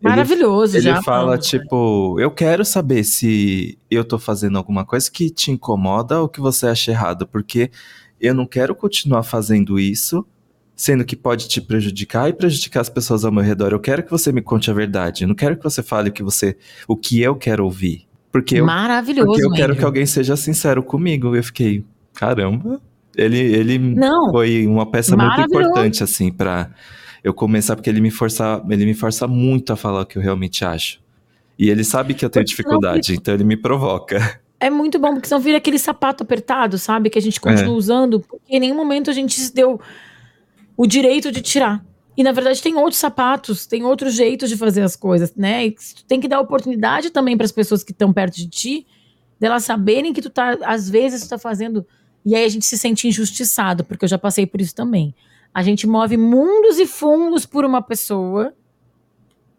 Maravilhoso, ele, já. Ele fala, tipo, eu quero saber se eu tô fazendo alguma coisa que te incomoda ou que você acha errado, porque eu não quero continuar fazendo isso, sendo que pode te prejudicar e prejudicar as pessoas ao meu redor. Eu quero que você me conte a verdade. Eu não quero que você fale o que você, o que eu quero ouvir. Porque eu, Maravilhoso, porque eu quero que alguém seja sincero comigo. Eu fiquei, caramba. Ele, ele não, foi uma peça muito importante, assim, para eu começar, porque ele me força, ele me força muito a falar o que eu realmente acho. E ele sabe que eu tenho dificuldade, então ele me provoca. É muito bom, porque senão vira aquele sapato apertado, sabe? Que a gente continua é. usando, porque em nenhum momento a gente se deu o direito de tirar. E na verdade tem outros sapatos, tem outros jeitos de fazer as coisas, né? E tu tem que dar oportunidade também para as pessoas que estão perto de ti, delas saberem que tu tá, às vezes, tu tá fazendo. E aí a gente se sente injustiçado, porque eu já passei por isso também. A gente move mundos e fundos por uma pessoa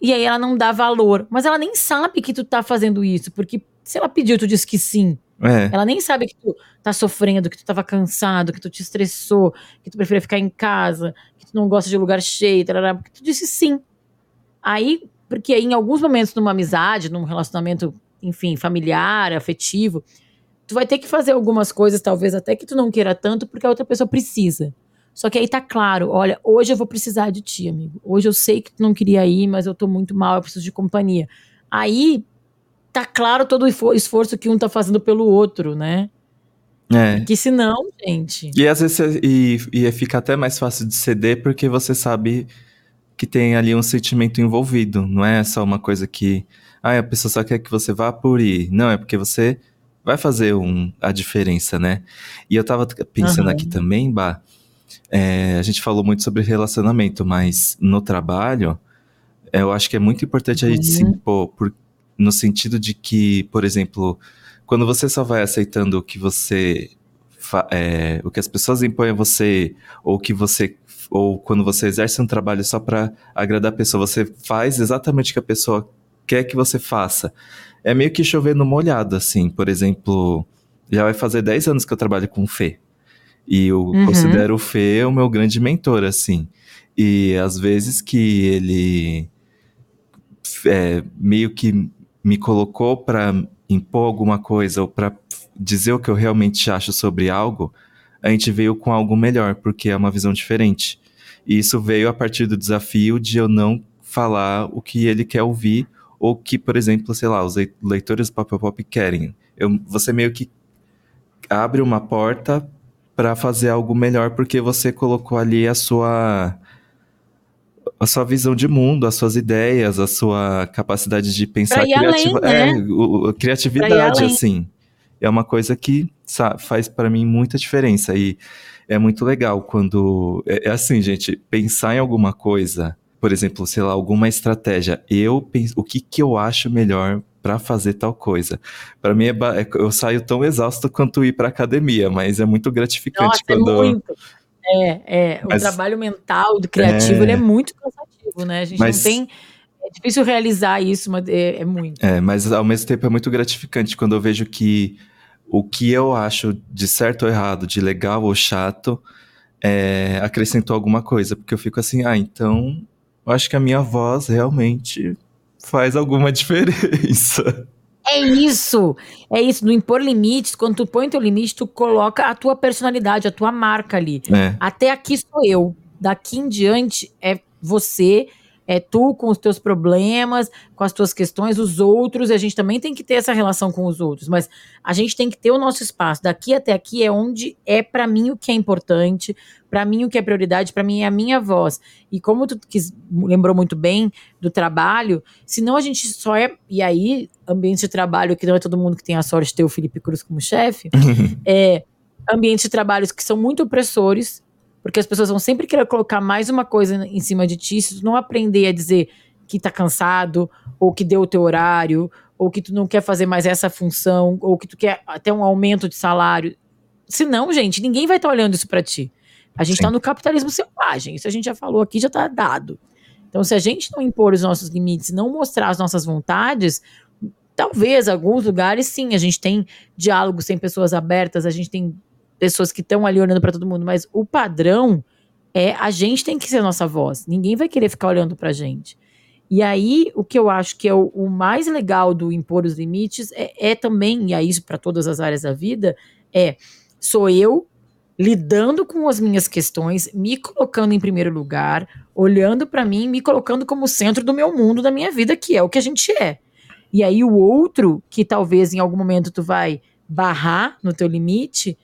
e aí ela não dá valor. Mas ela nem sabe que tu tá fazendo isso, porque se ela pediu, tu disse que sim. É. Ela nem sabe que tu tá sofrendo, que tu tava cansado, que tu te estressou, que tu prefere ficar em casa, que tu não gosta de lugar cheio, tarará, porque tu disse sim. Aí, porque em alguns momentos numa amizade, num relacionamento, enfim, familiar, afetivo, tu vai ter que fazer algumas coisas, talvez até que tu não queira tanto, porque a outra pessoa precisa. Só que aí tá claro, olha, hoje eu vou precisar de ti, amigo. Hoje eu sei que tu não queria ir, mas eu tô muito mal, eu preciso de companhia. Aí tá claro todo o esforço que um tá fazendo pelo outro, né? É. Que senão, gente. E às vezes e, e fica até mais fácil de ceder porque você sabe que tem ali um sentimento envolvido. Não é só uma coisa que. Ah, a pessoa só quer que você vá por ir. Não, é porque você vai fazer um, a diferença, né? E eu tava pensando uhum. aqui também, Bah, é, a gente falou muito sobre relacionamento, mas no trabalho, eu acho que é muito importante a gente se uhum. impor, por, no sentido de que, por exemplo, quando você só vai aceitando o que você. É, o que as pessoas impõem a você, ou que você. Ou quando você exerce um trabalho só para agradar a pessoa, você faz exatamente o que a pessoa quer que você faça. É meio que chover no molhado, assim. Por exemplo, já vai fazer 10 anos que eu trabalho com Fê. E eu uhum. considero o Fê o meu grande mentor, assim. E às vezes que ele é, meio que me colocou para impor alguma coisa ou para dizer o que eu realmente acho sobre algo, a gente veio com algo melhor, porque é uma visão diferente. E isso veio a partir do desafio de eu não falar o que ele quer ouvir ou que, por exemplo, sei lá, os leitores do Pop Pop querem. Eu, você meio que abre uma porta para fazer algo melhor porque você colocou ali a sua a sua visão de mundo, as suas ideias, a sua capacidade de pensar criativa, além, né? é, o, criatividade assim. É uma coisa que sabe, faz para mim muita diferença e é muito legal quando é, é, assim, gente, pensar em alguma coisa, por exemplo, sei lá, alguma estratégia. Eu penso, o que que eu acho melhor para fazer tal coisa. Para mim, é, é, eu saio tão exausto quanto ir para academia, mas é muito gratificante Nossa, é quando. É, muito. é, é. Mas, o trabalho mental, do criativo, é... ele é muito cansativo, né? A gente mas... não tem É difícil realizar isso, mas é, é muito. É, mas ao mesmo tempo é muito gratificante quando eu vejo que o que eu acho de certo ou errado, de legal ou chato, é, acrescentou alguma coisa. Porque eu fico assim, ah, então eu acho que a minha voz realmente faz alguma [laughs] diferença. É isso, é isso. No impor limites, quando tu põe teu limite, tu coloca a tua personalidade, a tua marca ali. É. Até aqui sou eu. Daqui em diante é você é tu com os teus problemas, com as tuas questões, os outros, a gente também tem que ter essa relação com os outros, mas a gente tem que ter o nosso espaço. Daqui até aqui é onde é para mim o que é importante, para mim o que é prioridade, para mim é a minha voz. E como tu quis, lembrou muito bem do trabalho, senão a gente só é. E aí, ambiente de trabalho, que não é todo mundo que tem a sorte de ter o Felipe Cruz como chefe, [laughs] é ambientes de trabalhos que são muito opressores, porque as pessoas vão sempre querer colocar mais uma coisa em cima de ti, se tu não aprender a dizer que tá cansado, ou que deu o teu horário, ou que tu não quer fazer mais essa função, ou que tu quer até um aumento de salário. Se não, gente, ninguém vai estar tá olhando isso para ti. A gente está no capitalismo selvagem, isso a gente já falou aqui, já tá dado. Então, se a gente não impor os nossos limites, não mostrar as nossas vontades, talvez alguns lugares sim, a gente tem diálogos sem pessoas abertas, a gente tem pessoas que estão ali olhando para todo mundo, mas o padrão é a gente tem que ser a nossa voz. Ninguém vai querer ficar olhando pra gente. E aí, o que eu acho que é o, o mais legal do impor os limites é, é também, e é isso para todas as áreas da vida, é sou eu lidando com as minhas questões, me colocando em primeiro lugar, olhando para mim, me colocando como centro do meu mundo, da minha vida, que é o que a gente é. E aí o outro, que talvez em algum momento tu vai barrar no teu limite,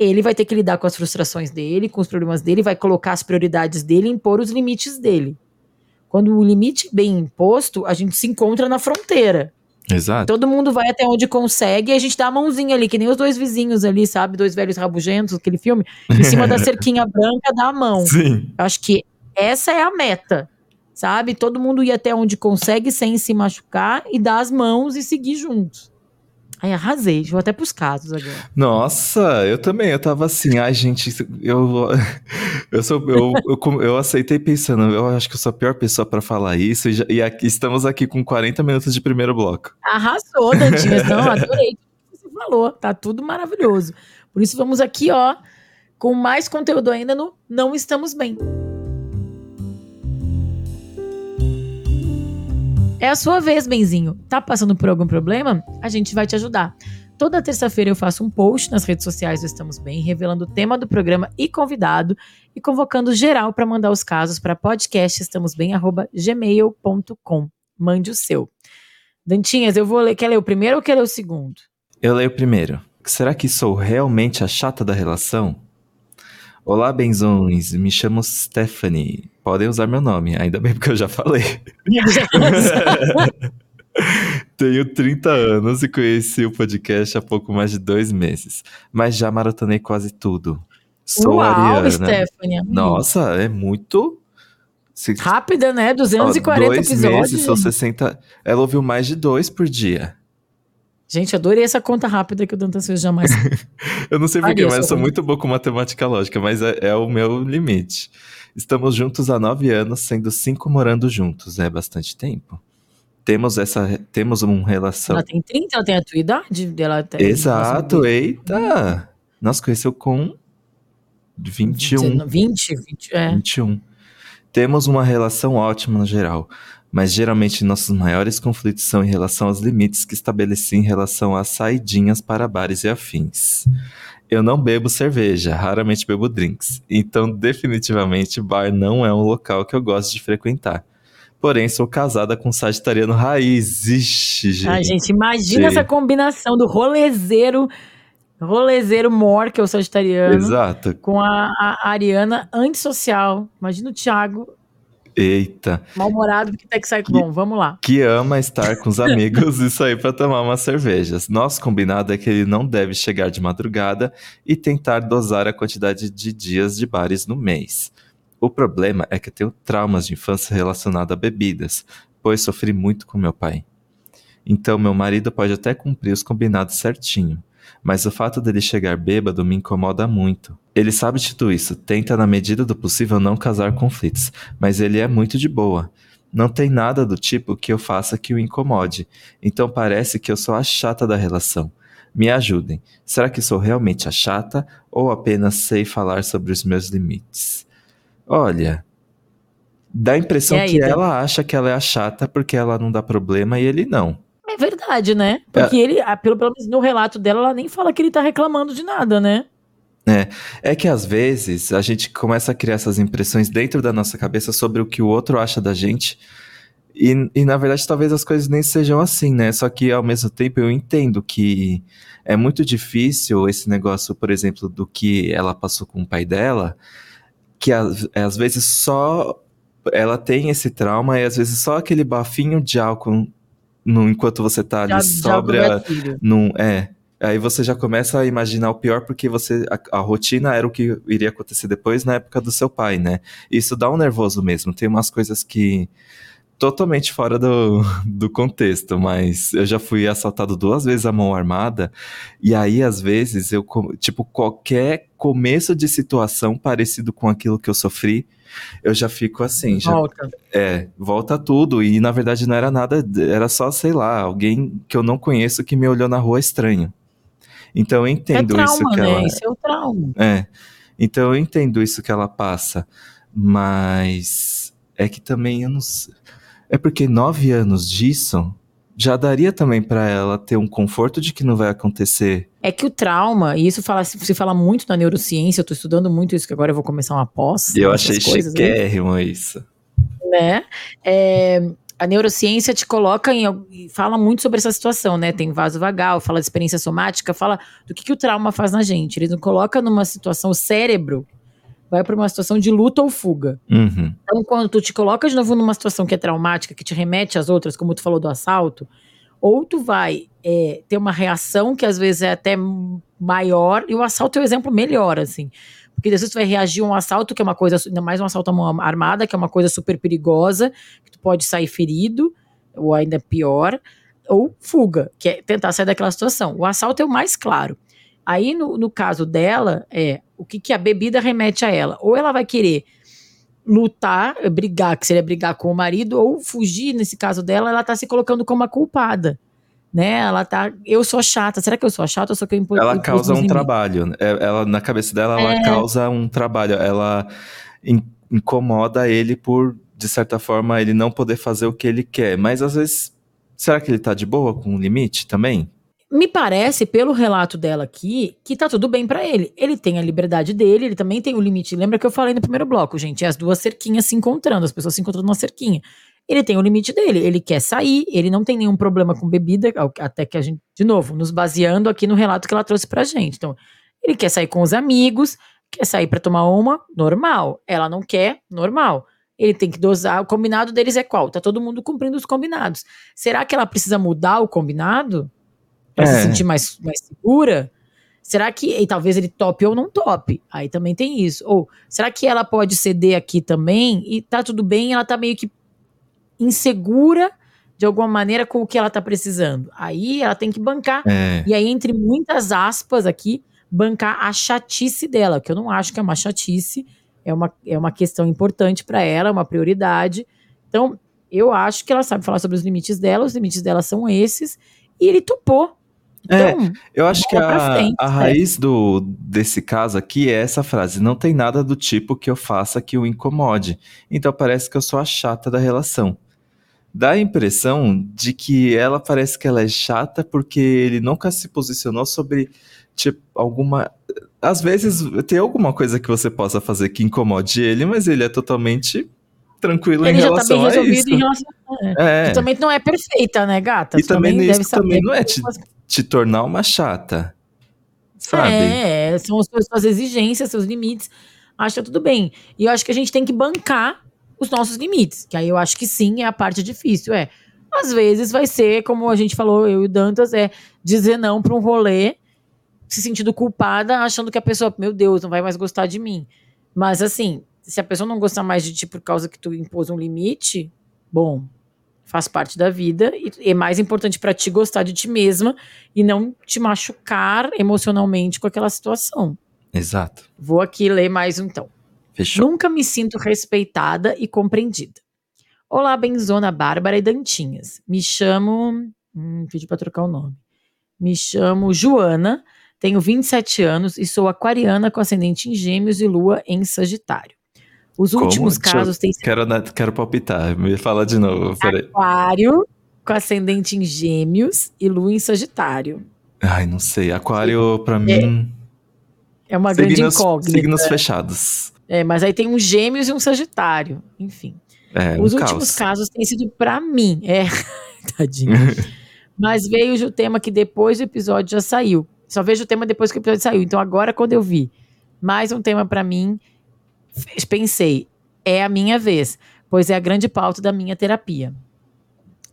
ele vai ter que lidar com as frustrações dele, com os problemas dele, vai colocar as prioridades dele e impor os limites dele. Quando o limite bem imposto, a gente se encontra na fronteira. Exato. Todo mundo vai até onde consegue e a gente dá a mãozinha ali, que nem os dois vizinhos ali, sabe? Dois velhos rabugentos, aquele filme, em cima da [laughs] cerquinha branca dá a mão. Sim. Eu acho que essa é a meta, sabe? Todo mundo ir até onde consegue sem se machucar e dar as mãos e seguir juntos. Ai, arrasei. Vou até pros casos agora. Nossa, eu também. Eu tava assim, ai, gente, eu. [laughs] Eu, sou, eu, eu, eu aceitei pensando, eu acho que eu sou a pior pessoa para falar isso. E, já, e aqui, estamos aqui com 40 minutos de primeiro bloco. Arrasou, Dantinhas. Não, [laughs] adorei o que você falou. Tá tudo maravilhoso. Por isso, vamos aqui, ó, com mais conteúdo ainda no Não Estamos Bem. É a sua vez, Benzinho. Tá passando por algum problema? A gente vai te ajudar. Toda terça-feira eu faço um post nas redes sociais do Estamos Bem, revelando o tema do programa e convidado e convocando geral para mandar os casos para podcastestamosbem@gmail.com. Mande o seu. Dantinhas, eu vou ler. Quer ler o primeiro ou quer ler o segundo? Eu leio o primeiro. Será que sou realmente a chata da relação? Olá, benzões. Me chamo Stephanie podem usar meu nome, ainda bem porque eu já falei. [laughs] Tenho 30 anos e conheci o podcast há pouco mais de dois meses, mas já maratonei quase tudo. Sou Uau, Ariana. Stephanie. Nossa, é muito. Se... Rápida, né? 240 dois episódios. Meses, são 60. Ela ouviu mais de dois por dia. Gente, adorei essa conta rápida que o Dantas fez jamais. [laughs] eu não sei porquê, mas eu sou muito bom com matemática lógica, mas é, é o meu limite. Estamos juntos há nove anos, sendo cinco morando juntos. É bastante tempo. Temos essa. Temos uma relação. Ela tem 30, ela tem a tua idade? Ela tem, Exato, eita! Nós conheceu com 21. 20, 20, é. 21. Temos uma relação ótima no geral, mas geralmente nossos maiores conflitos são em relação aos limites que estabeleci em relação às saidinhas para bares e afins. Eu não bebo cerveja, raramente bebo drinks. Então, definitivamente, bar não é um local que eu gosto de frequentar. Porém, sou casada com um sagitariano raiz. Ixi, gente. Ai, gente, imagina essa combinação do rolezeiro, rolezeiro mor, que é o sagitariano. Exato. Com a, a Ariana antissocial. Imagina o Thiago Eita. Mal-humorado porque tem que sair. Bom, vamos lá. Que ama estar com os amigos e sair para tomar umas cervejas. Nosso combinado é que ele não deve chegar de madrugada e tentar dosar a quantidade de dias de bares no mês. O problema é que tenho traumas de infância relacionados a bebidas, pois sofri muito com meu pai. Então, meu marido pode até cumprir os combinados certinho, mas o fato dele chegar bêbado me incomoda muito. Ele sabe de tudo isso, tenta na medida do possível não causar conflitos, mas ele é muito de boa. Não tem nada do tipo que eu faça que o incomode. Então parece que eu sou a chata da relação. Me ajudem. Será que sou realmente a chata ou apenas sei falar sobre os meus limites? Olha, dá a impressão aí, que Dan? ela acha que ela é a chata porque ela não dá problema e ele não. É verdade, né? Porque ele, ah, pelo, pelo menos no relato dela, ela nem fala que ele tá reclamando de nada, né? É que às vezes a gente começa a criar essas impressões dentro da nossa cabeça sobre o que o outro acha da gente. E, e na verdade talvez as coisas nem sejam assim, né? Só que ao mesmo tempo eu entendo que é muito difícil esse negócio, por exemplo, do que ela passou com o pai dela, que às, às vezes só ela tem esse trauma e às vezes só aquele bafinho de álcool no, enquanto você tá ali Já, sóbria gatilho. num, é. Aí você já começa a imaginar o pior porque você a, a rotina era o que iria acontecer depois na época do seu pai, né? Isso dá um nervoso mesmo. Tem umas coisas que totalmente fora do, [laughs] do contexto, mas eu já fui assaltado duas vezes a mão armada e aí às vezes eu tipo qualquer começo de situação parecido com aquilo que eu sofri, eu já fico assim, já Volta. é, volta tudo. E na verdade não era nada, era só, sei lá, alguém que eu não conheço que me olhou na rua estranho. Então eu É entendo isso trauma, que né? ela. Isso é o trauma. É. Então eu entendo isso que ela passa. Mas é que também eu não sei. É porque nove anos disso já daria também pra ela ter um conforto de que não vai acontecer. É que o trauma, e isso fala, se fala muito na neurociência, eu tô estudando muito isso, que agora eu vou começar uma pós. Eu achei coisas, né? chiquérrimo isso. né? É, a neurociência te coloca em al- e fala muito sobre essa situação, né? Tem vaso vagal, fala de experiência somática, fala do que, que o trauma faz na gente. Ele não coloca numa situação, o cérebro vai para uma situação de luta ou fuga. Uhum. Então, quando tu te coloca de novo numa situação que é traumática, que te remete às outras, como tu falou do assalto, ou tu vai é, ter uma reação que às vezes é até maior, e o assalto é o exemplo melhor, assim. Porque às vezes tu vai reagir a um assalto, que é uma coisa, ainda mais um assalto à mão armada, que é uma coisa super perigosa, que tu pode sair ferido, ou ainda pior, ou fuga, que é tentar sair daquela situação. O assalto é o mais claro. Aí, no, no caso dela, é o que, que a bebida remete a ela. Ou ela vai querer lutar, brigar, que seria brigar com o marido, ou fugir, nesse caso dela, ela tá se colocando como a culpada. Né? Ela tá. Eu sou chata. Será que eu sou chata ou sou que eu impo- Ela causa um trabalho. né? É- Ela, na cabeça dela, ela É. causa um trabalho. Ela in- incomoda ele por, de certa forma, ele não poder fazer o que ele quer. Mas às vezes, será que ele tá de boa com o limite também? Me parece, pelo relato dela aqui, que tá tudo bem pra ele. Ele tem a liberdade dele, ele também tem o limite. Lembra que eu falei no primeiro bloco, gente? É as duas cerquinhas se encontrando, as pessoas se encontrando numa cerquinha. Ele tem o limite dele, ele quer sair, ele não tem nenhum problema com bebida, até que a gente, de novo, nos baseando aqui no relato que ela trouxe pra gente. Então, ele quer sair com os amigos, quer sair pra tomar uma, normal. Ela não quer, normal. Ele tem que dosar, o combinado deles é qual? Tá todo mundo cumprindo os combinados. Será que ela precisa mudar o combinado? Pra É. se sentir mais, mais segura? Será que e talvez ele tope ou não tope? Aí também tem isso. Ou será que ela pode ceder aqui também e tá tudo bem, ela tá meio que insegura de alguma maneira com o que ela tá precisando? Aí ela tem que bancar. É. E aí, entre muitas aspas aqui, bancar a chatice dela, que eu não acho que é uma chatice, é uma, é uma questão importante para ela, é uma prioridade. Então, eu acho que ela sabe falar sobre os limites dela, os limites dela são esses, e ele topou. É, Então, Eu acho que a, frente, a é. raiz do, desse caso aqui é essa frase: não tem nada do tipo que eu faça que o incomode. Então parece que eu sou a chata da relação. Dá a impressão de que ela parece que ela é chata porque ele nunca se posicionou sobre tipo alguma. Às vezes tem alguma coisa que você possa fazer que incomode ele, mas ele é totalmente tranquilo ele em tá relação bem a resolvido isso. em relação. É. Também não é perfeita, né, gata? E também deve isso também não é te, te tornar uma chata. Sabe? É, são as suas, exigências, seus limites. Acho que tá tudo bem. E eu acho que a gente tem que bancar os nossos limites. Que aí eu acho que sim é a parte difícil. É. Às vezes vai ser, como a gente falou, eu e o Dantas, é dizer não pra um rolê, se sentindo culpada, achando que a pessoa, meu Deus, não vai mais gostar de mim. Mas assim, se a pessoa não gostar mais de ti por causa que tu impôs um limite, bom, faz parte da vida e é mais importante pra ti gostar de ti mesma e não te machucar emocionalmente com aquela situação. Exato. Vou aqui ler mais um então. Fechou. Nunca me sinto respeitada e compreendida. Olá, Benzona, Bárbara e Dantinhas. Me chamo. Hum, pedi para trocar o nome. Me chamo Joana, tenho 27 anos e sou aquariana com ascendente em Gêmeos e lua em Sagitário. Os Como? últimos eu- casos têm sido Quero, quero palpitar. Me fala de novo. Peraí. Aquário com ascendente em Gêmeos e lua em Sagitário. Ai, não sei. Aquário, pra mim. É uma grande signos, incógnita. signos fechados. É, mas aí tem um Gêmeos e um Sagitário. Enfim. É, Os um últimos caos. casos têm sido pra mim. É, [laughs] tadinho. [laughs] Mas veio o tema que depois do episódio já saiu. Só vejo o tema depois que o episódio saiu. Então agora, quando eu vi mais um tema pra mim, pensei, é a minha vez, pois é a grande pauta da minha terapia.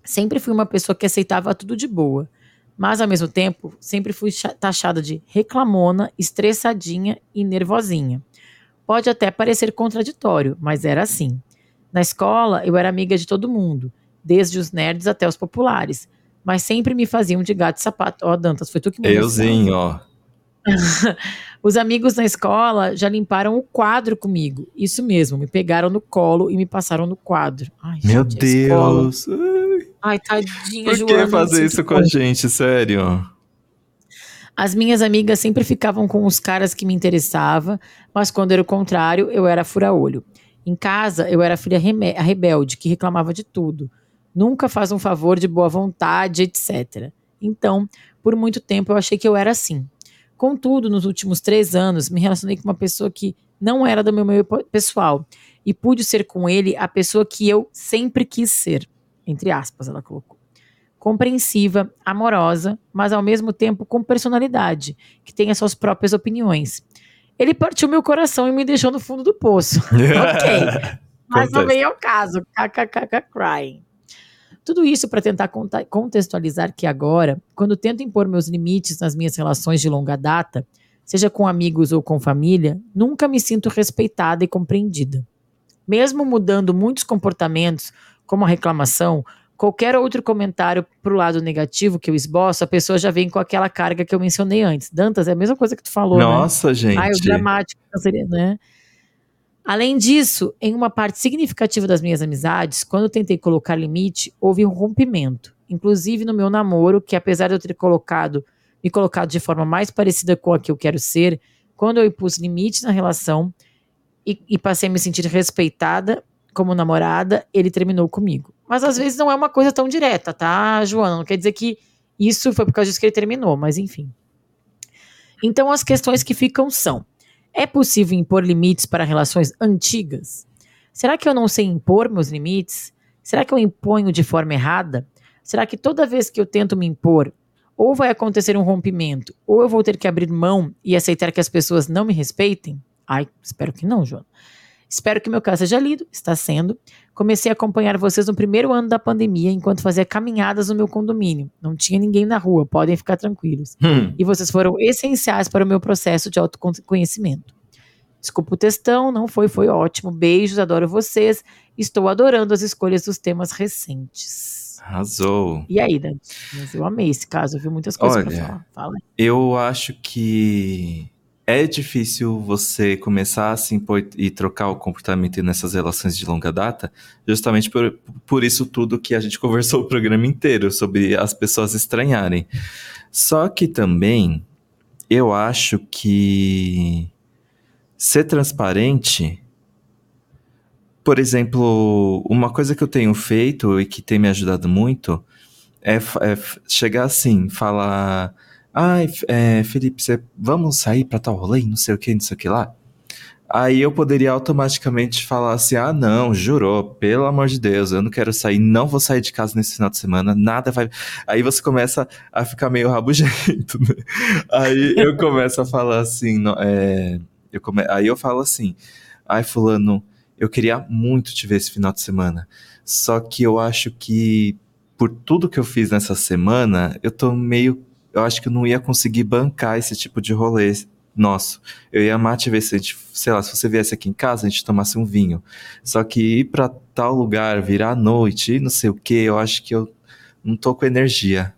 Sempre fui uma pessoa que aceitava tudo de boa, mas ao mesmo tempo sempre fui taxada de reclamona, estressadinha e nervosinha. Pode até parecer contraditório, mas era assim. Na escola, eu era amiga de todo mundo, desde os nerds até os populares, mas sempre me faziam de gato e sapato. Ó, Dantas, foi tu que esse Euzinho, ó. [laughs] os amigos na escola já limparam o quadro comigo. Isso mesmo, me pegaram no colo e me passaram no quadro. Ai, Meu gente. Deus. Ai, tadinha, Por Joana. que fazer isso com a gente? Sério? As minhas amigas sempre ficavam com os caras que me interessavam, mas quando era o contrário, eu era fura-olho. Em casa, eu era a filha a rebelde, que reclamava de tudo. Nunca faz um favor de boa vontade, etc. Então, por muito tempo, eu achei que eu era assim. Contudo, nos últimos três anos, me relacionei com uma pessoa que não era do meu meio pessoal e pude ser com ele a pessoa que eu sempre quis ser. Entre aspas, ela colocou compreensiva, amorosa, mas ao mesmo tempo com personalidade, que tem as suas próprias opiniões. Ele partiu meu coração e me deixou no fundo do poço. [laughs] ok. [laughs] Mas não Acontece. vem ao caso. KKKK crying. Tudo isso para tentar contextualizar que agora, quando tento impor meus limites nas minhas relações de longa data, seja com amigos ou com família, nunca me sinto respeitada e compreendida. Mesmo mudando muitos comportamentos, como a reclamação, qualquer outro comentário pro lado negativo que eu esboço, a pessoa já vem com aquela carga que eu mencionei antes. Dantas, é a mesma coisa que tu falou, né? Nossa, gente. Ai, o dramático, né? Além disso, em uma parte significativa das minhas amizades, quando tentei colocar limite, houve um rompimento. Inclusive no meu namoro, que apesar de eu ter colocado, me colocado de forma mais parecida com a que eu quero ser, quando eu impus limites na relação e, e passei a me sentir respeitada como namorada, ele terminou comigo. Mas às vezes não é uma coisa tão direta, tá, Joana? Não quer dizer que isso foi por causa disso que ele terminou, mas enfim. Então as questões que ficam são: é possível impor limites para relações antigas? Será que eu não sei impor meus limites? Será que eu imponho de forma errada? Será que toda vez que eu tento me impor, ou vai acontecer um rompimento, ou eu vou ter que abrir mão e aceitar que as pessoas não me respeitem? Ai, espero que não, Joana. Espero que meu caso seja lido, está sendo. Comecei a acompanhar vocês no primeiro ano da pandemia, enquanto fazia caminhadas no meu condomínio. Não tinha ninguém na rua, podem ficar tranquilos Hum, e vocês foram essenciais para o meu processo de autoconhecimento. Desculpa o textão, não foi, foi ótimo. Beijos, adoro vocês. Estou adorando as escolhas dos temas recentes. arrasou. E aí, Dani? Mas eu amei esse caso, eu vi muitas coisas Olha, falar. Fala. Eu acho que é difícil você começar a se impor e trocar o comportamento nessas relações de longa data, justamente por, por isso tudo que a gente [laughs] conversou o programa inteiro, sobre as pessoas estranharem. Só que também eu acho que ser transparente. Por exemplo, uma coisa que eu tenho feito e que tem me ajudado muito é, é chegar assim, falar. Ai, é, Felipe, cê- vamos sair pra tal rolê, não sei o que, não sei o que lá. Aí eu poderia automaticamente falar assim: ah, não, jurou, pelo amor de Deus, eu não quero sair, não vou sair de casa nesse final de semana, nada vai. Aí você começa a ficar meio rabugento, [laughs] né? Aí eu começo a falar assim: é, eu come... aí eu falo assim: ai, Fulano, eu queria muito te ver esse final de semana, só que eu acho que por tudo que eu fiz nessa semana, eu tô meio. Eu acho que eu não ia conseguir bancar esse tipo de rolê nosso. Eu ia amar te ver se a gente, sei lá, se você viesse aqui em casa, a gente tomasse um vinho. Só que ir pra tal lugar, virar à noite e não sei o que, eu acho que eu não tô com energia.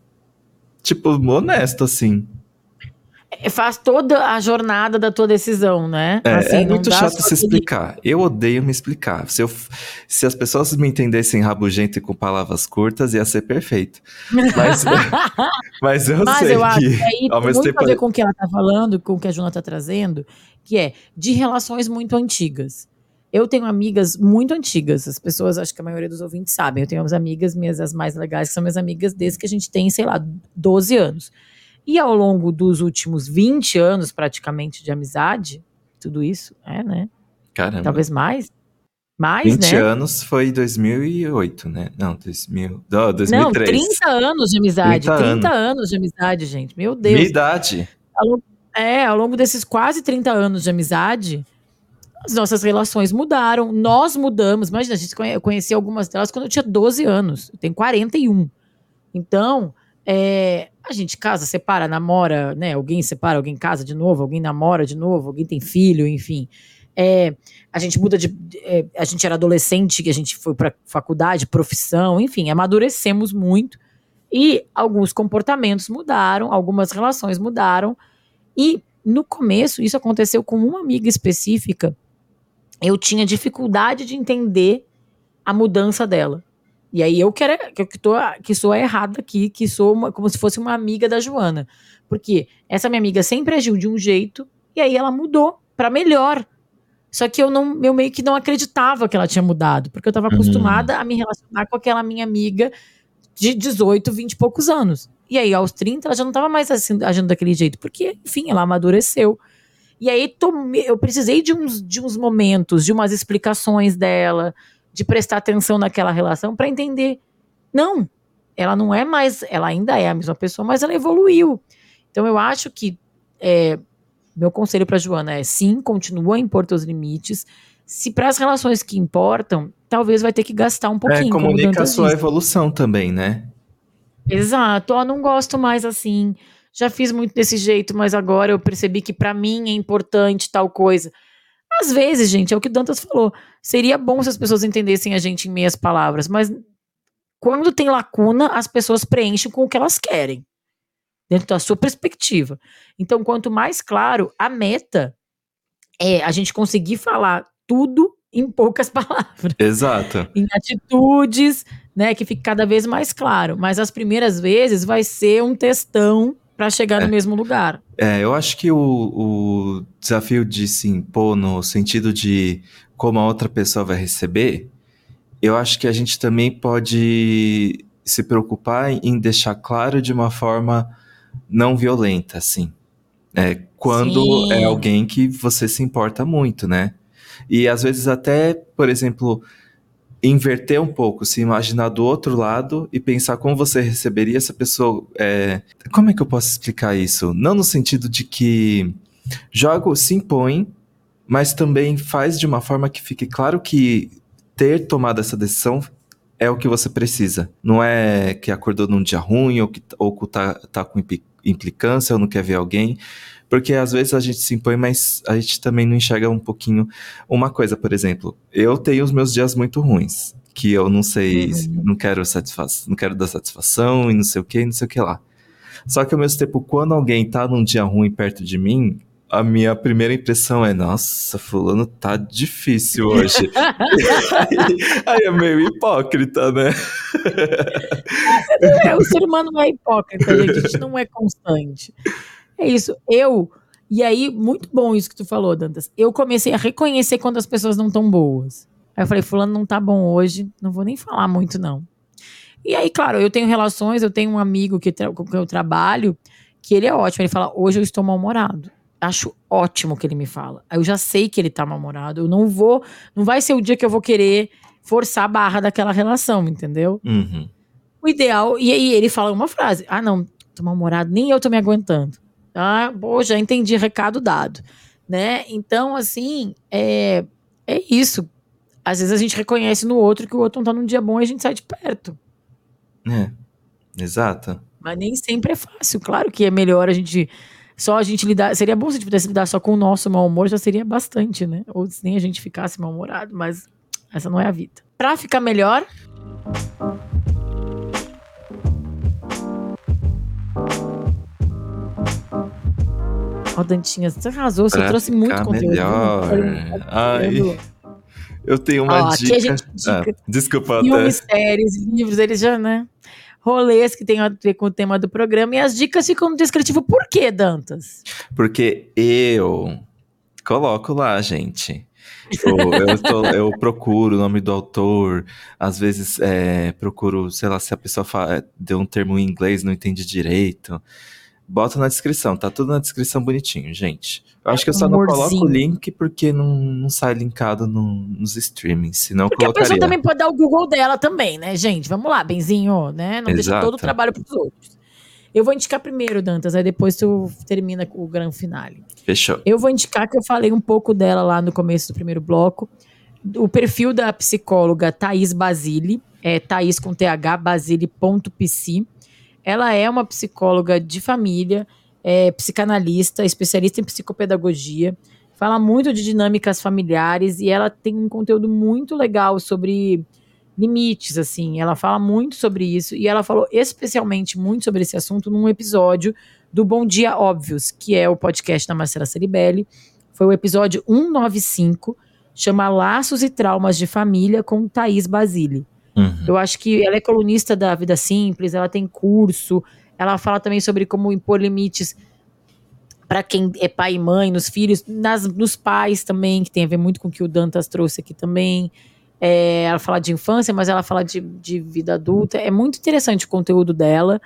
Tipo, honesto, assim. Faz toda a jornada da tua decisão, né? É, assim, é muito chato se explicar. Eu odeio me explicar. Se, eu, se as pessoas me entendessem rabugento e com palavras curtas, ia ser perfeito. Mas, [laughs] mas eu mas sei eu acho que, aí, ao mesmo muito tempo... a ver com o que ela tá falando, com o que a Juna tá trazendo, que é de relações muito antigas. Eu tenho amigas muito antigas, as pessoas, acho que a maioria dos ouvintes sabem. Eu tenho umas amigas minhas, as mais legais, que são minhas amigas desde que a gente tem, sei lá, 12 anos. E ao longo dos últimos 20 anos, praticamente, de amizade, tudo isso, é, né? Caramba. Talvez mais. Mais, 20 né? anos foi 2008, né? Não, 2000, não 2003. Não, 30 anos de amizade. 30, 30 anos. anos. de amizade, gente. Meu Deus. Minha idade. Ao, é, ao longo desses quase 30 anos de amizade, as nossas relações mudaram. Nós mudamos. Imagina, a gente conhe, eu conheci algumas delas quando eu tinha 12 anos. Eu tenho 41. Então, é, a gente casa, separa, namora, né? Alguém separa, alguém casa de novo, alguém namora de novo, alguém tem filho, enfim. É, a gente muda de. É, a gente era adolescente, que a gente foi para faculdade, profissão, enfim, amadurecemos muito. E alguns comportamentos mudaram, algumas relações mudaram. E no começo, isso aconteceu com uma amiga específica. Eu tinha dificuldade de entender a mudança dela. E aí eu que, era, que, tô, que sou errada aqui, que sou uma, como se fosse uma amiga da Joana. Porque essa minha amiga sempre agiu de um jeito e aí ela mudou para melhor. Só que eu não, eu meio que não acreditava que ela tinha mudado, porque eu estava uhum. acostumada a me relacionar com aquela minha amiga de 18, 20 e poucos anos. E aí, aos 30, ela já não estava mais assim, agindo daquele jeito, porque, enfim, ela amadureceu. E aí, tomei, eu precisei de uns, de uns momentos, de umas explicações dela, de prestar atenção naquela relação para entender. Não, ela não é mais, ela ainda é a mesma pessoa, mas ela evoluiu. Então eu acho que é, meu conselho para Joana é sim, continua a impor os limites. Se para as relações que importam, talvez vai ter que gastar um é, pouquinho. É, comunica a sua evolução também, né? Exato. Ó, não gosto mais assim. Já fiz muito desse jeito, mas agora eu percebi que para mim é importante tal coisa. Às vezes, gente, é o que Dantas falou. Seria bom se as pessoas entendessem a gente em meias palavras, mas quando tem lacuna, as pessoas preenchem com o que elas querem, dentro da sua perspectiva. Então, quanto mais claro, a meta é a gente conseguir falar tudo em poucas [laughs] palavras. Exato. Em atitudes, né, que fique cada vez mais claro. Mas as primeiras vezes vai ser um testão para chegar é. no mesmo lugar. É, eu acho que o, o desafio de se impor no sentido de como a outra pessoa vai receber, eu acho que a gente também pode se preocupar em deixar claro de uma forma não violenta, assim. É, quando Sim. é alguém que você se importa muito, né? E às vezes até, por exemplo, inverter um pouco, se imaginar do outro lado e pensar como você receberia essa pessoa. É... Como é que eu posso explicar isso? Não no sentido de que joga, se impõe, mas também faz de uma forma que fique claro que ter tomado essa decisão é o que você precisa. Não é que acordou num dia ruim ou que ou tá, tá com implicância ou não quer ver alguém. Porque às vezes a gente se impõe, mas a gente também não enxerga um pouquinho uma coisa, por exemplo. Eu tenho os meus dias muito ruins, que eu não sei, uhum. não quero satisfação, não quero dar satisfação e não sei o que, não sei o que lá. Só que ao mesmo tempo, quando alguém tá num dia ruim perto de mim, a minha primeira impressão é, nossa, fulano tá difícil hoje. aí, [laughs] aí, é meio hipócrita, né? É, o ser humano é hipócrita, gente. A gente não é constante. É isso. Eu. E aí, muito bom isso que tu falou, Dantas. Eu comecei a reconhecer quando as pessoas não estão boas. Aí eu falei, fulano não tá bom hoje, não vou nem falar muito, não. E aí, claro, eu tenho relações, eu tenho um amigo que com quem eu trabalho, que ele é ótimo. Ele fala, hoje eu estou mal-humorado. Acho ótimo que ele me fala. Aí eu já sei que ele tá mal-humorado. Eu não vou. Não vai ser o dia que eu vou querer forçar a barra daquela relação, entendeu? Uhum. O ideal. E aí ele fala uma frase: Ah, não, tô mal-humorado, nem eu tô me aguentando. Ah, pô, já entendi, recado dado. Né? Então, assim, é, é isso. Às vezes a gente reconhece no outro que o outro não tá num dia bom e a gente sai de perto. É, exato. Mas nem sempre é fácil. Claro que é melhor a gente. Só a gente lidar. Seria bom se a gente pudesse lidar só com o nosso mau humor, já seria bastante, né? Ou se nem a gente ficasse mal-humorado, mas essa não é a vida. Pra ficar melhor. Ó, Dantinha, você arrasou, você trouxe muito conteúdo. melhor. Ai, eu tenho uma dica. aqui a gente [laughs] dica Ah, desculpa até. filmes, séries, livros, eles já, né? Rolês que tem a ver com o tema do programa e as dicas ficam no descritivo. Por quê, Dantas? Porque eu coloco lá, gente. Tipo, eu, tô- eu procuro o nome do autor, às vezes é, procuro, sei lá, se a pessoa fala, deu um termo em inglês, não entende direito. Bota na descrição, tá tudo na descrição bonitinho, gente. Eu acho que eu só não coloco Amorzinho. o link porque não, não sai linkado no- nos streamings, senão eu Porque a colocaria. pessoa também pode dar o Google dela também, né, gente? Vamos lá, Benzinho, né? Não deixa Exato. todo o trabalho pros outros. Eu vou indicar primeiro, Dantas, aí depois tu termina com o grande finale. Fechou. Eu vou indicar que eu falei um pouco dela lá no começo do primeiro bloco. O perfil da psicóloga Thaís Basile, é Thaís com TH, basile.psi. Ela é uma psicóloga de família, é psicanalista, especialista em psicopedagogia, fala muito de dinâmicas familiares e ela tem um conteúdo muito legal sobre limites, assim. Ela fala muito sobre isso e ela falou especialmente muito sobre esse assunto num episódio do Bom Dia Óbvios, que é o podcast da Marcela Ceribelli. Foi o episódio 195, chama Laços e Traumas de Família com Thaís Basile. Uhum. Eu acho que ela é colunista da Vida Simples, ela tem curso, ela fala também sobre como impor limites para quem é pai e mãe, nos filhos, nas, nos pais também, que tem a ver muito com o que o Dantas trouxe aqui também. É, ela fala de infância, mas ela fala de, de vida adulta. É muito interessante o conteúdo dela.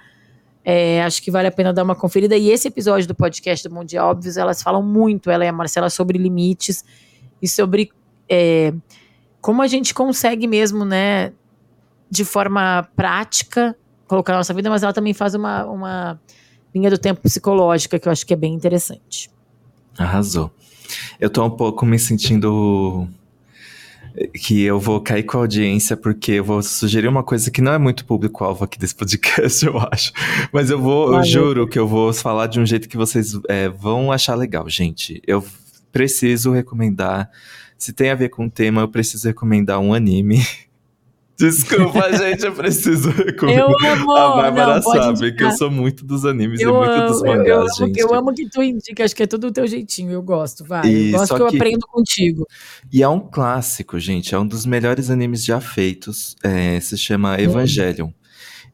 É, acho que vale a pena dar uma conferida. E esse episódio do podcast do Mundial Óbvios, elas falam muito, ela e a Marcela, sobre limites e sobre é, como a gente consegue mesmo, né, de forma prática, colocar na nossa vida, mas ela também faz uma, uma linha do tempo psicológica que eu acho que é bem interessante. Arrasou. Eu tô um pouco me sentindo que eu vou cair com a audiência, porque eu vou sugerir uma coisa que não é muito público-alvo aqui desse podcast, [laughs] eu acho. Mas eu vou, eu juro que eu vou falar de um jeito que vocês é, vão achar legal, gente. Eu preciso recomendar. Se tem a ver com o tema, eu preciso recomendar um anime. [laughs] Desculpa, gente, eu preciso. [laughs] Eu amo! A Bárbara não, sabe que eu indicar. sou muito dos animes e Eu muito amo, dos eu- eu, mangás, amo, gente. eu amo que tu indica, acho que é tudo o teu jeitinho, eu gosto, vai. E eu gosto só que eu que- aprendo contigo. E é um clássico, gente. É um dos melhores animes já feitos. É, se chama Evangelion.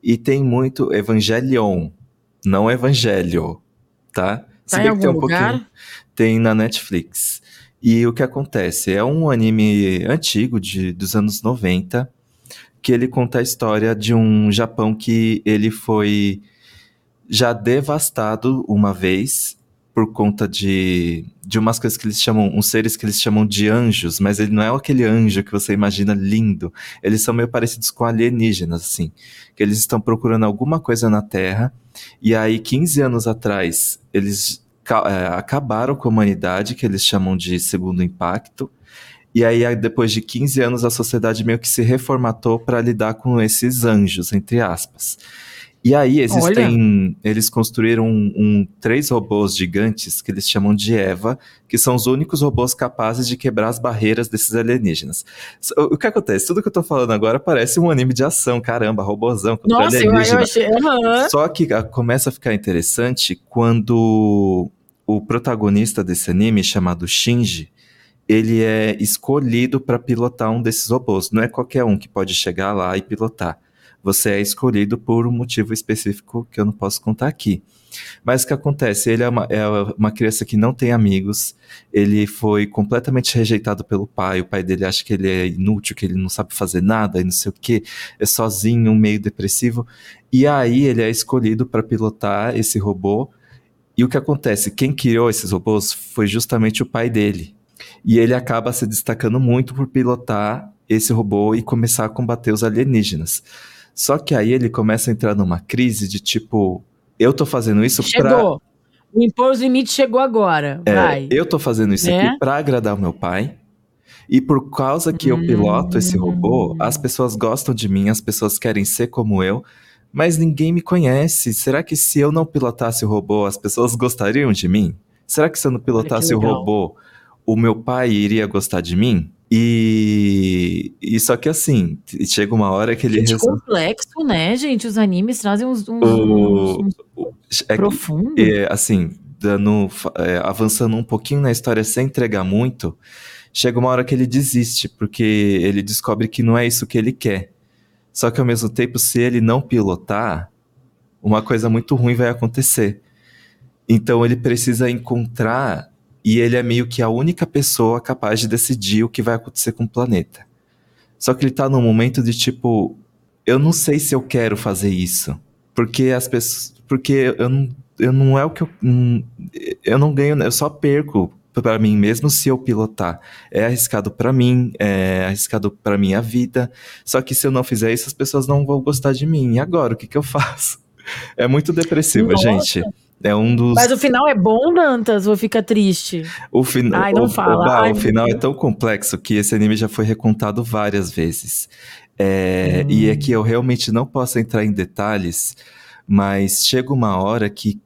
E tem muito Evangelion, não Evangelho, tá? Se Tá em que tem algum um pouquinho. lugar? Tem na Netflix. E o que acontece? É um anime antigo, de, dos anos 90, que ele conta a história de um Japão que ele foi já devastado uma vez por conta de, de umas coisas que eles chamam, uns seres que eles chamam de anjos, mas ele não é aquele anjo que você imagina lindo. Eles são meio parecidos com alienígenas, assim. Que eles estão procurando alguma coisa na Terra, e aí, 15 anos atrás, eles é, acabaram com a humanidade, que eles chamam de segundo impacto. E aí, depois de 15 anos, a sociedade meio que se reformatou para lidar com esses anjos, entre aspas. E aí existem. Eles construíram um, um- três robôs gigantes que eles chamam de Eva, que são os únicos robôs capazes de quebrar as barreiras desses alienígenas. O que acontece? Tudo que eu tô falando agora parece um anime de ação, caramba, robôzão Nossa, eu, eu alienígena. achei. aham. Só que ah, começa a ficar interessante quando o protagonista desse anime, chamado Shinji, ele é escolhido para pilotar um desses robôs. Não é qualquer um que pode chegar lá e pilotar. Você é escolhido por um motivo específico que eu não posso contar aqui. Mas o que acontece? Ele é uma, é uma criança que não tem amigos, ele foi completamente rejeitado pelo pai, o pai dele acha que ele é inútil, que ele não sabe fazer nada e não sei o que, é sozinho, meio depressivo. E aí ele é escolhido para pilotar esse robô. E o que acontece? Quem criou esses robôs foi justamente o pai dele. E ele acaba se destacando muito por pilotar esse robô e começar a combater os alienígenas. Só que aí ele começa a entrar numa crise de tipo, eu tô fazendo isso pra. Chegou. O impor os limites chegou agora. É, Vai. eu tô fazendo isso Né? aqui pra agradar o meu pai. E por causa que eu piloto esse robô, Hum. as pessoas gostam de mim, as pessoas querem ser como eu, mas ninguém me conhece. Será que se eu não pilotasse o robô, as pessoas gostariam de mim? Será que se eu não pilotasse o robô, o meu pai iria gostar de mim? E, e só que assim, chega uma hora que ele Gente, resolve. complexo, né, gente? Os animes trazem uns, uns, O- uns- uns É, profundos. é, assim, dando, é, avançando um pouquinho na história sem entregar muito, chega uma hora que ele desiste, porque ele descobre que não é isso que ele quer. Só que ao mesmo tempo, se ele não pilotar, uma coisa muito ruim vai acontecer. Então ele precisa encontrar, e ele é meio que a única pessoa capaz de decidir o que vai acontecer com o planeta. Só que ele tá num momento de tipo, eu não sei se eu quero fazer isso. Porque as pessoas. Porque eu não, eu não é o que eu. Eu não ganho, eu só perco para mim mesmo se eu pilotar. É arriscado para mim, é arriscado para minha vida. Só que se eu não fizer isso, as pessoas não vão gostar de mim. E agora, o que, que eu [laughs] faço? É muito depressiva, Nossa. gente. É um dos. Mas o final é bom, Dantas, ou fica triste? O final. Ai, não o, fala. O, Ai, o final é tão complexo que esse anime já foi recontado várias vezes. É, hum. E é que eu realmente não posso entrar em detalhes, mas chega uma hora que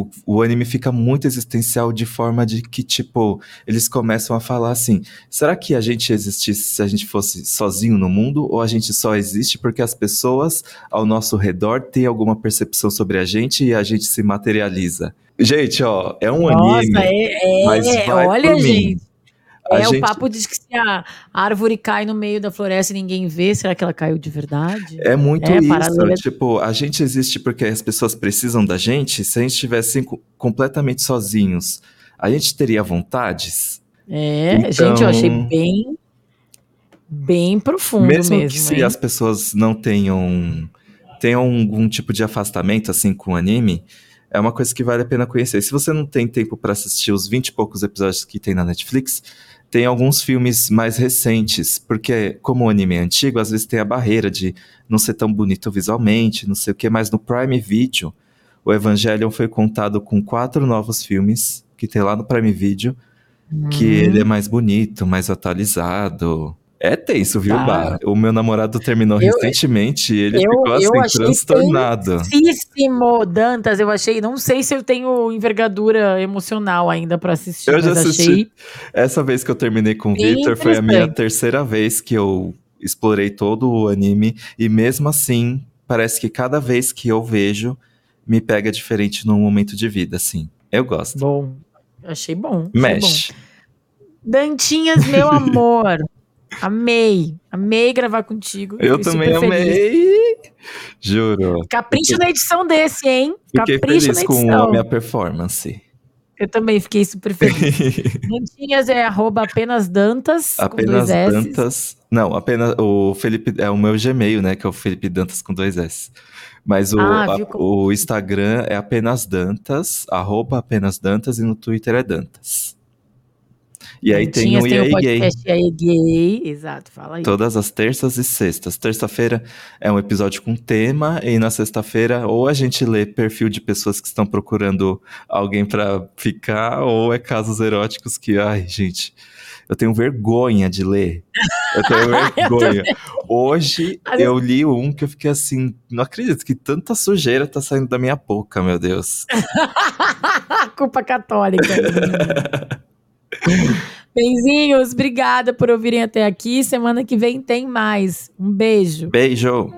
o, o anime fica muito existencial de forma de que, tipo, eles começam a falar assim: será que a gente existisse se a gente fosse sozinho no mundo? Ou a gente só existe porque as pessoas ao nosso redor têm alguma percepção sobre a gente e a gente se materializa? Gente, ó, é um Nossa, anime. É, é, mas vai olha, por gente. É, gente... o papo diz que se a árvore cai no meio da floresta e ninguém vê, será que ela caiu de verdade? É muito é, isso. Tipo, a gente existe porque as pessoas precisam da gente. Se a gente estivesse completamente sozinhos, a gente teria vontades? É, então... gente, eu achei bem, bem profundo mesmo. Mesmo que se hein? as pessoas não tenham, tenham algum tipo de afastamento, assim, com o anime é uma coisa que vale a pena conhecer. Se você não tem tempo para assistir os 20 e poucos episódios que tem na Netflix, tem alguns filmes mais recentes, porque como o anime é antigo, às vezes tem a barreira de não ser tão bonito visualmente, não sei o que, mas no Prime Video, o Evangelion foi contado com quatro novos filmes que tem lá no Prime Video, hum. que ele é mais bonito, mais atualizado, é tenso, viu, tá. Bar? O meu namorado terminou eu, recentemente e ele eu, ficou assim, eu achei transtornado. Tensíssimo, Dantas. Eu achei, não sei se eu tenho envergadura emocional ainda para assistir. Eu já assisti. Achei... Essa vez que eu terminei com o Victor foi a minha terceira vez que eu explorei todo o anime e mesmo assim, parece que cada vez que eu vejo, me pega diferente num momento de vida, assim. Eu gosto. Bom, achei bom. Mexe. Bom. Dantinhas, meu [laughs] amor. Amei, amei gravar contigo. Eu também amei. Juro. Capricha na edição desse, hein? Fiquei Capricha feliz com a minha performance. Eu também fiquei super feliz. [laughs] Dantinhas é arroba apenas Dantas. Apenas Dantas. Não, apenas o Felipe é o meu Gmail, né? Que é o Felipe Dantas com dois S. Mas o, ah, a, o Instagram é apenas Dantas, arroba apenas Dantas, e no Twitter é Dantas. E aí tem o EA Gay. EA Gay, exato, fala aí. Todas as terças e sextas. Terça-feira é um episódio com tema, e na sexta-feira ou a gente lê perfil de pessoas que estão procurando alguém para ficar, ou é casos eróticos que, ai, gente, eu tenho vergonha de ler. Eu tenho [laughs] vergonha. Hoje eu li um que eu fiquei assim, não acredito que tanta sujeira tá saindo da minha boca, meu Deus. [laughs] Culpa católica. [laughs] Benzinhos, obrigada por ouvirem até aqui. Semana que vem tem mais. Um beijo. Beijo.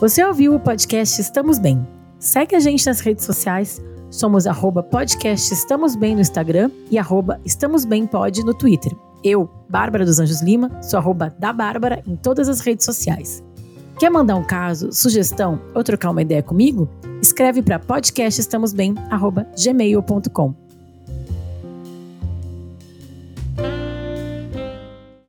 Você ouviu o podcast Estamos Bem? Segue a gente nas redes sociais. Somos arroba podcast Estamos Bem no Instagram e arroba Estamos Bem Pod no Twitter. Eu, Bárbara dos Anjos Lima, sou arroba da Bárbara em todas as redes sociais. Quer mandar um caso, sugestão ou trocar uma ideia comigo? Escreve para podcastestamosbem@gmail.com.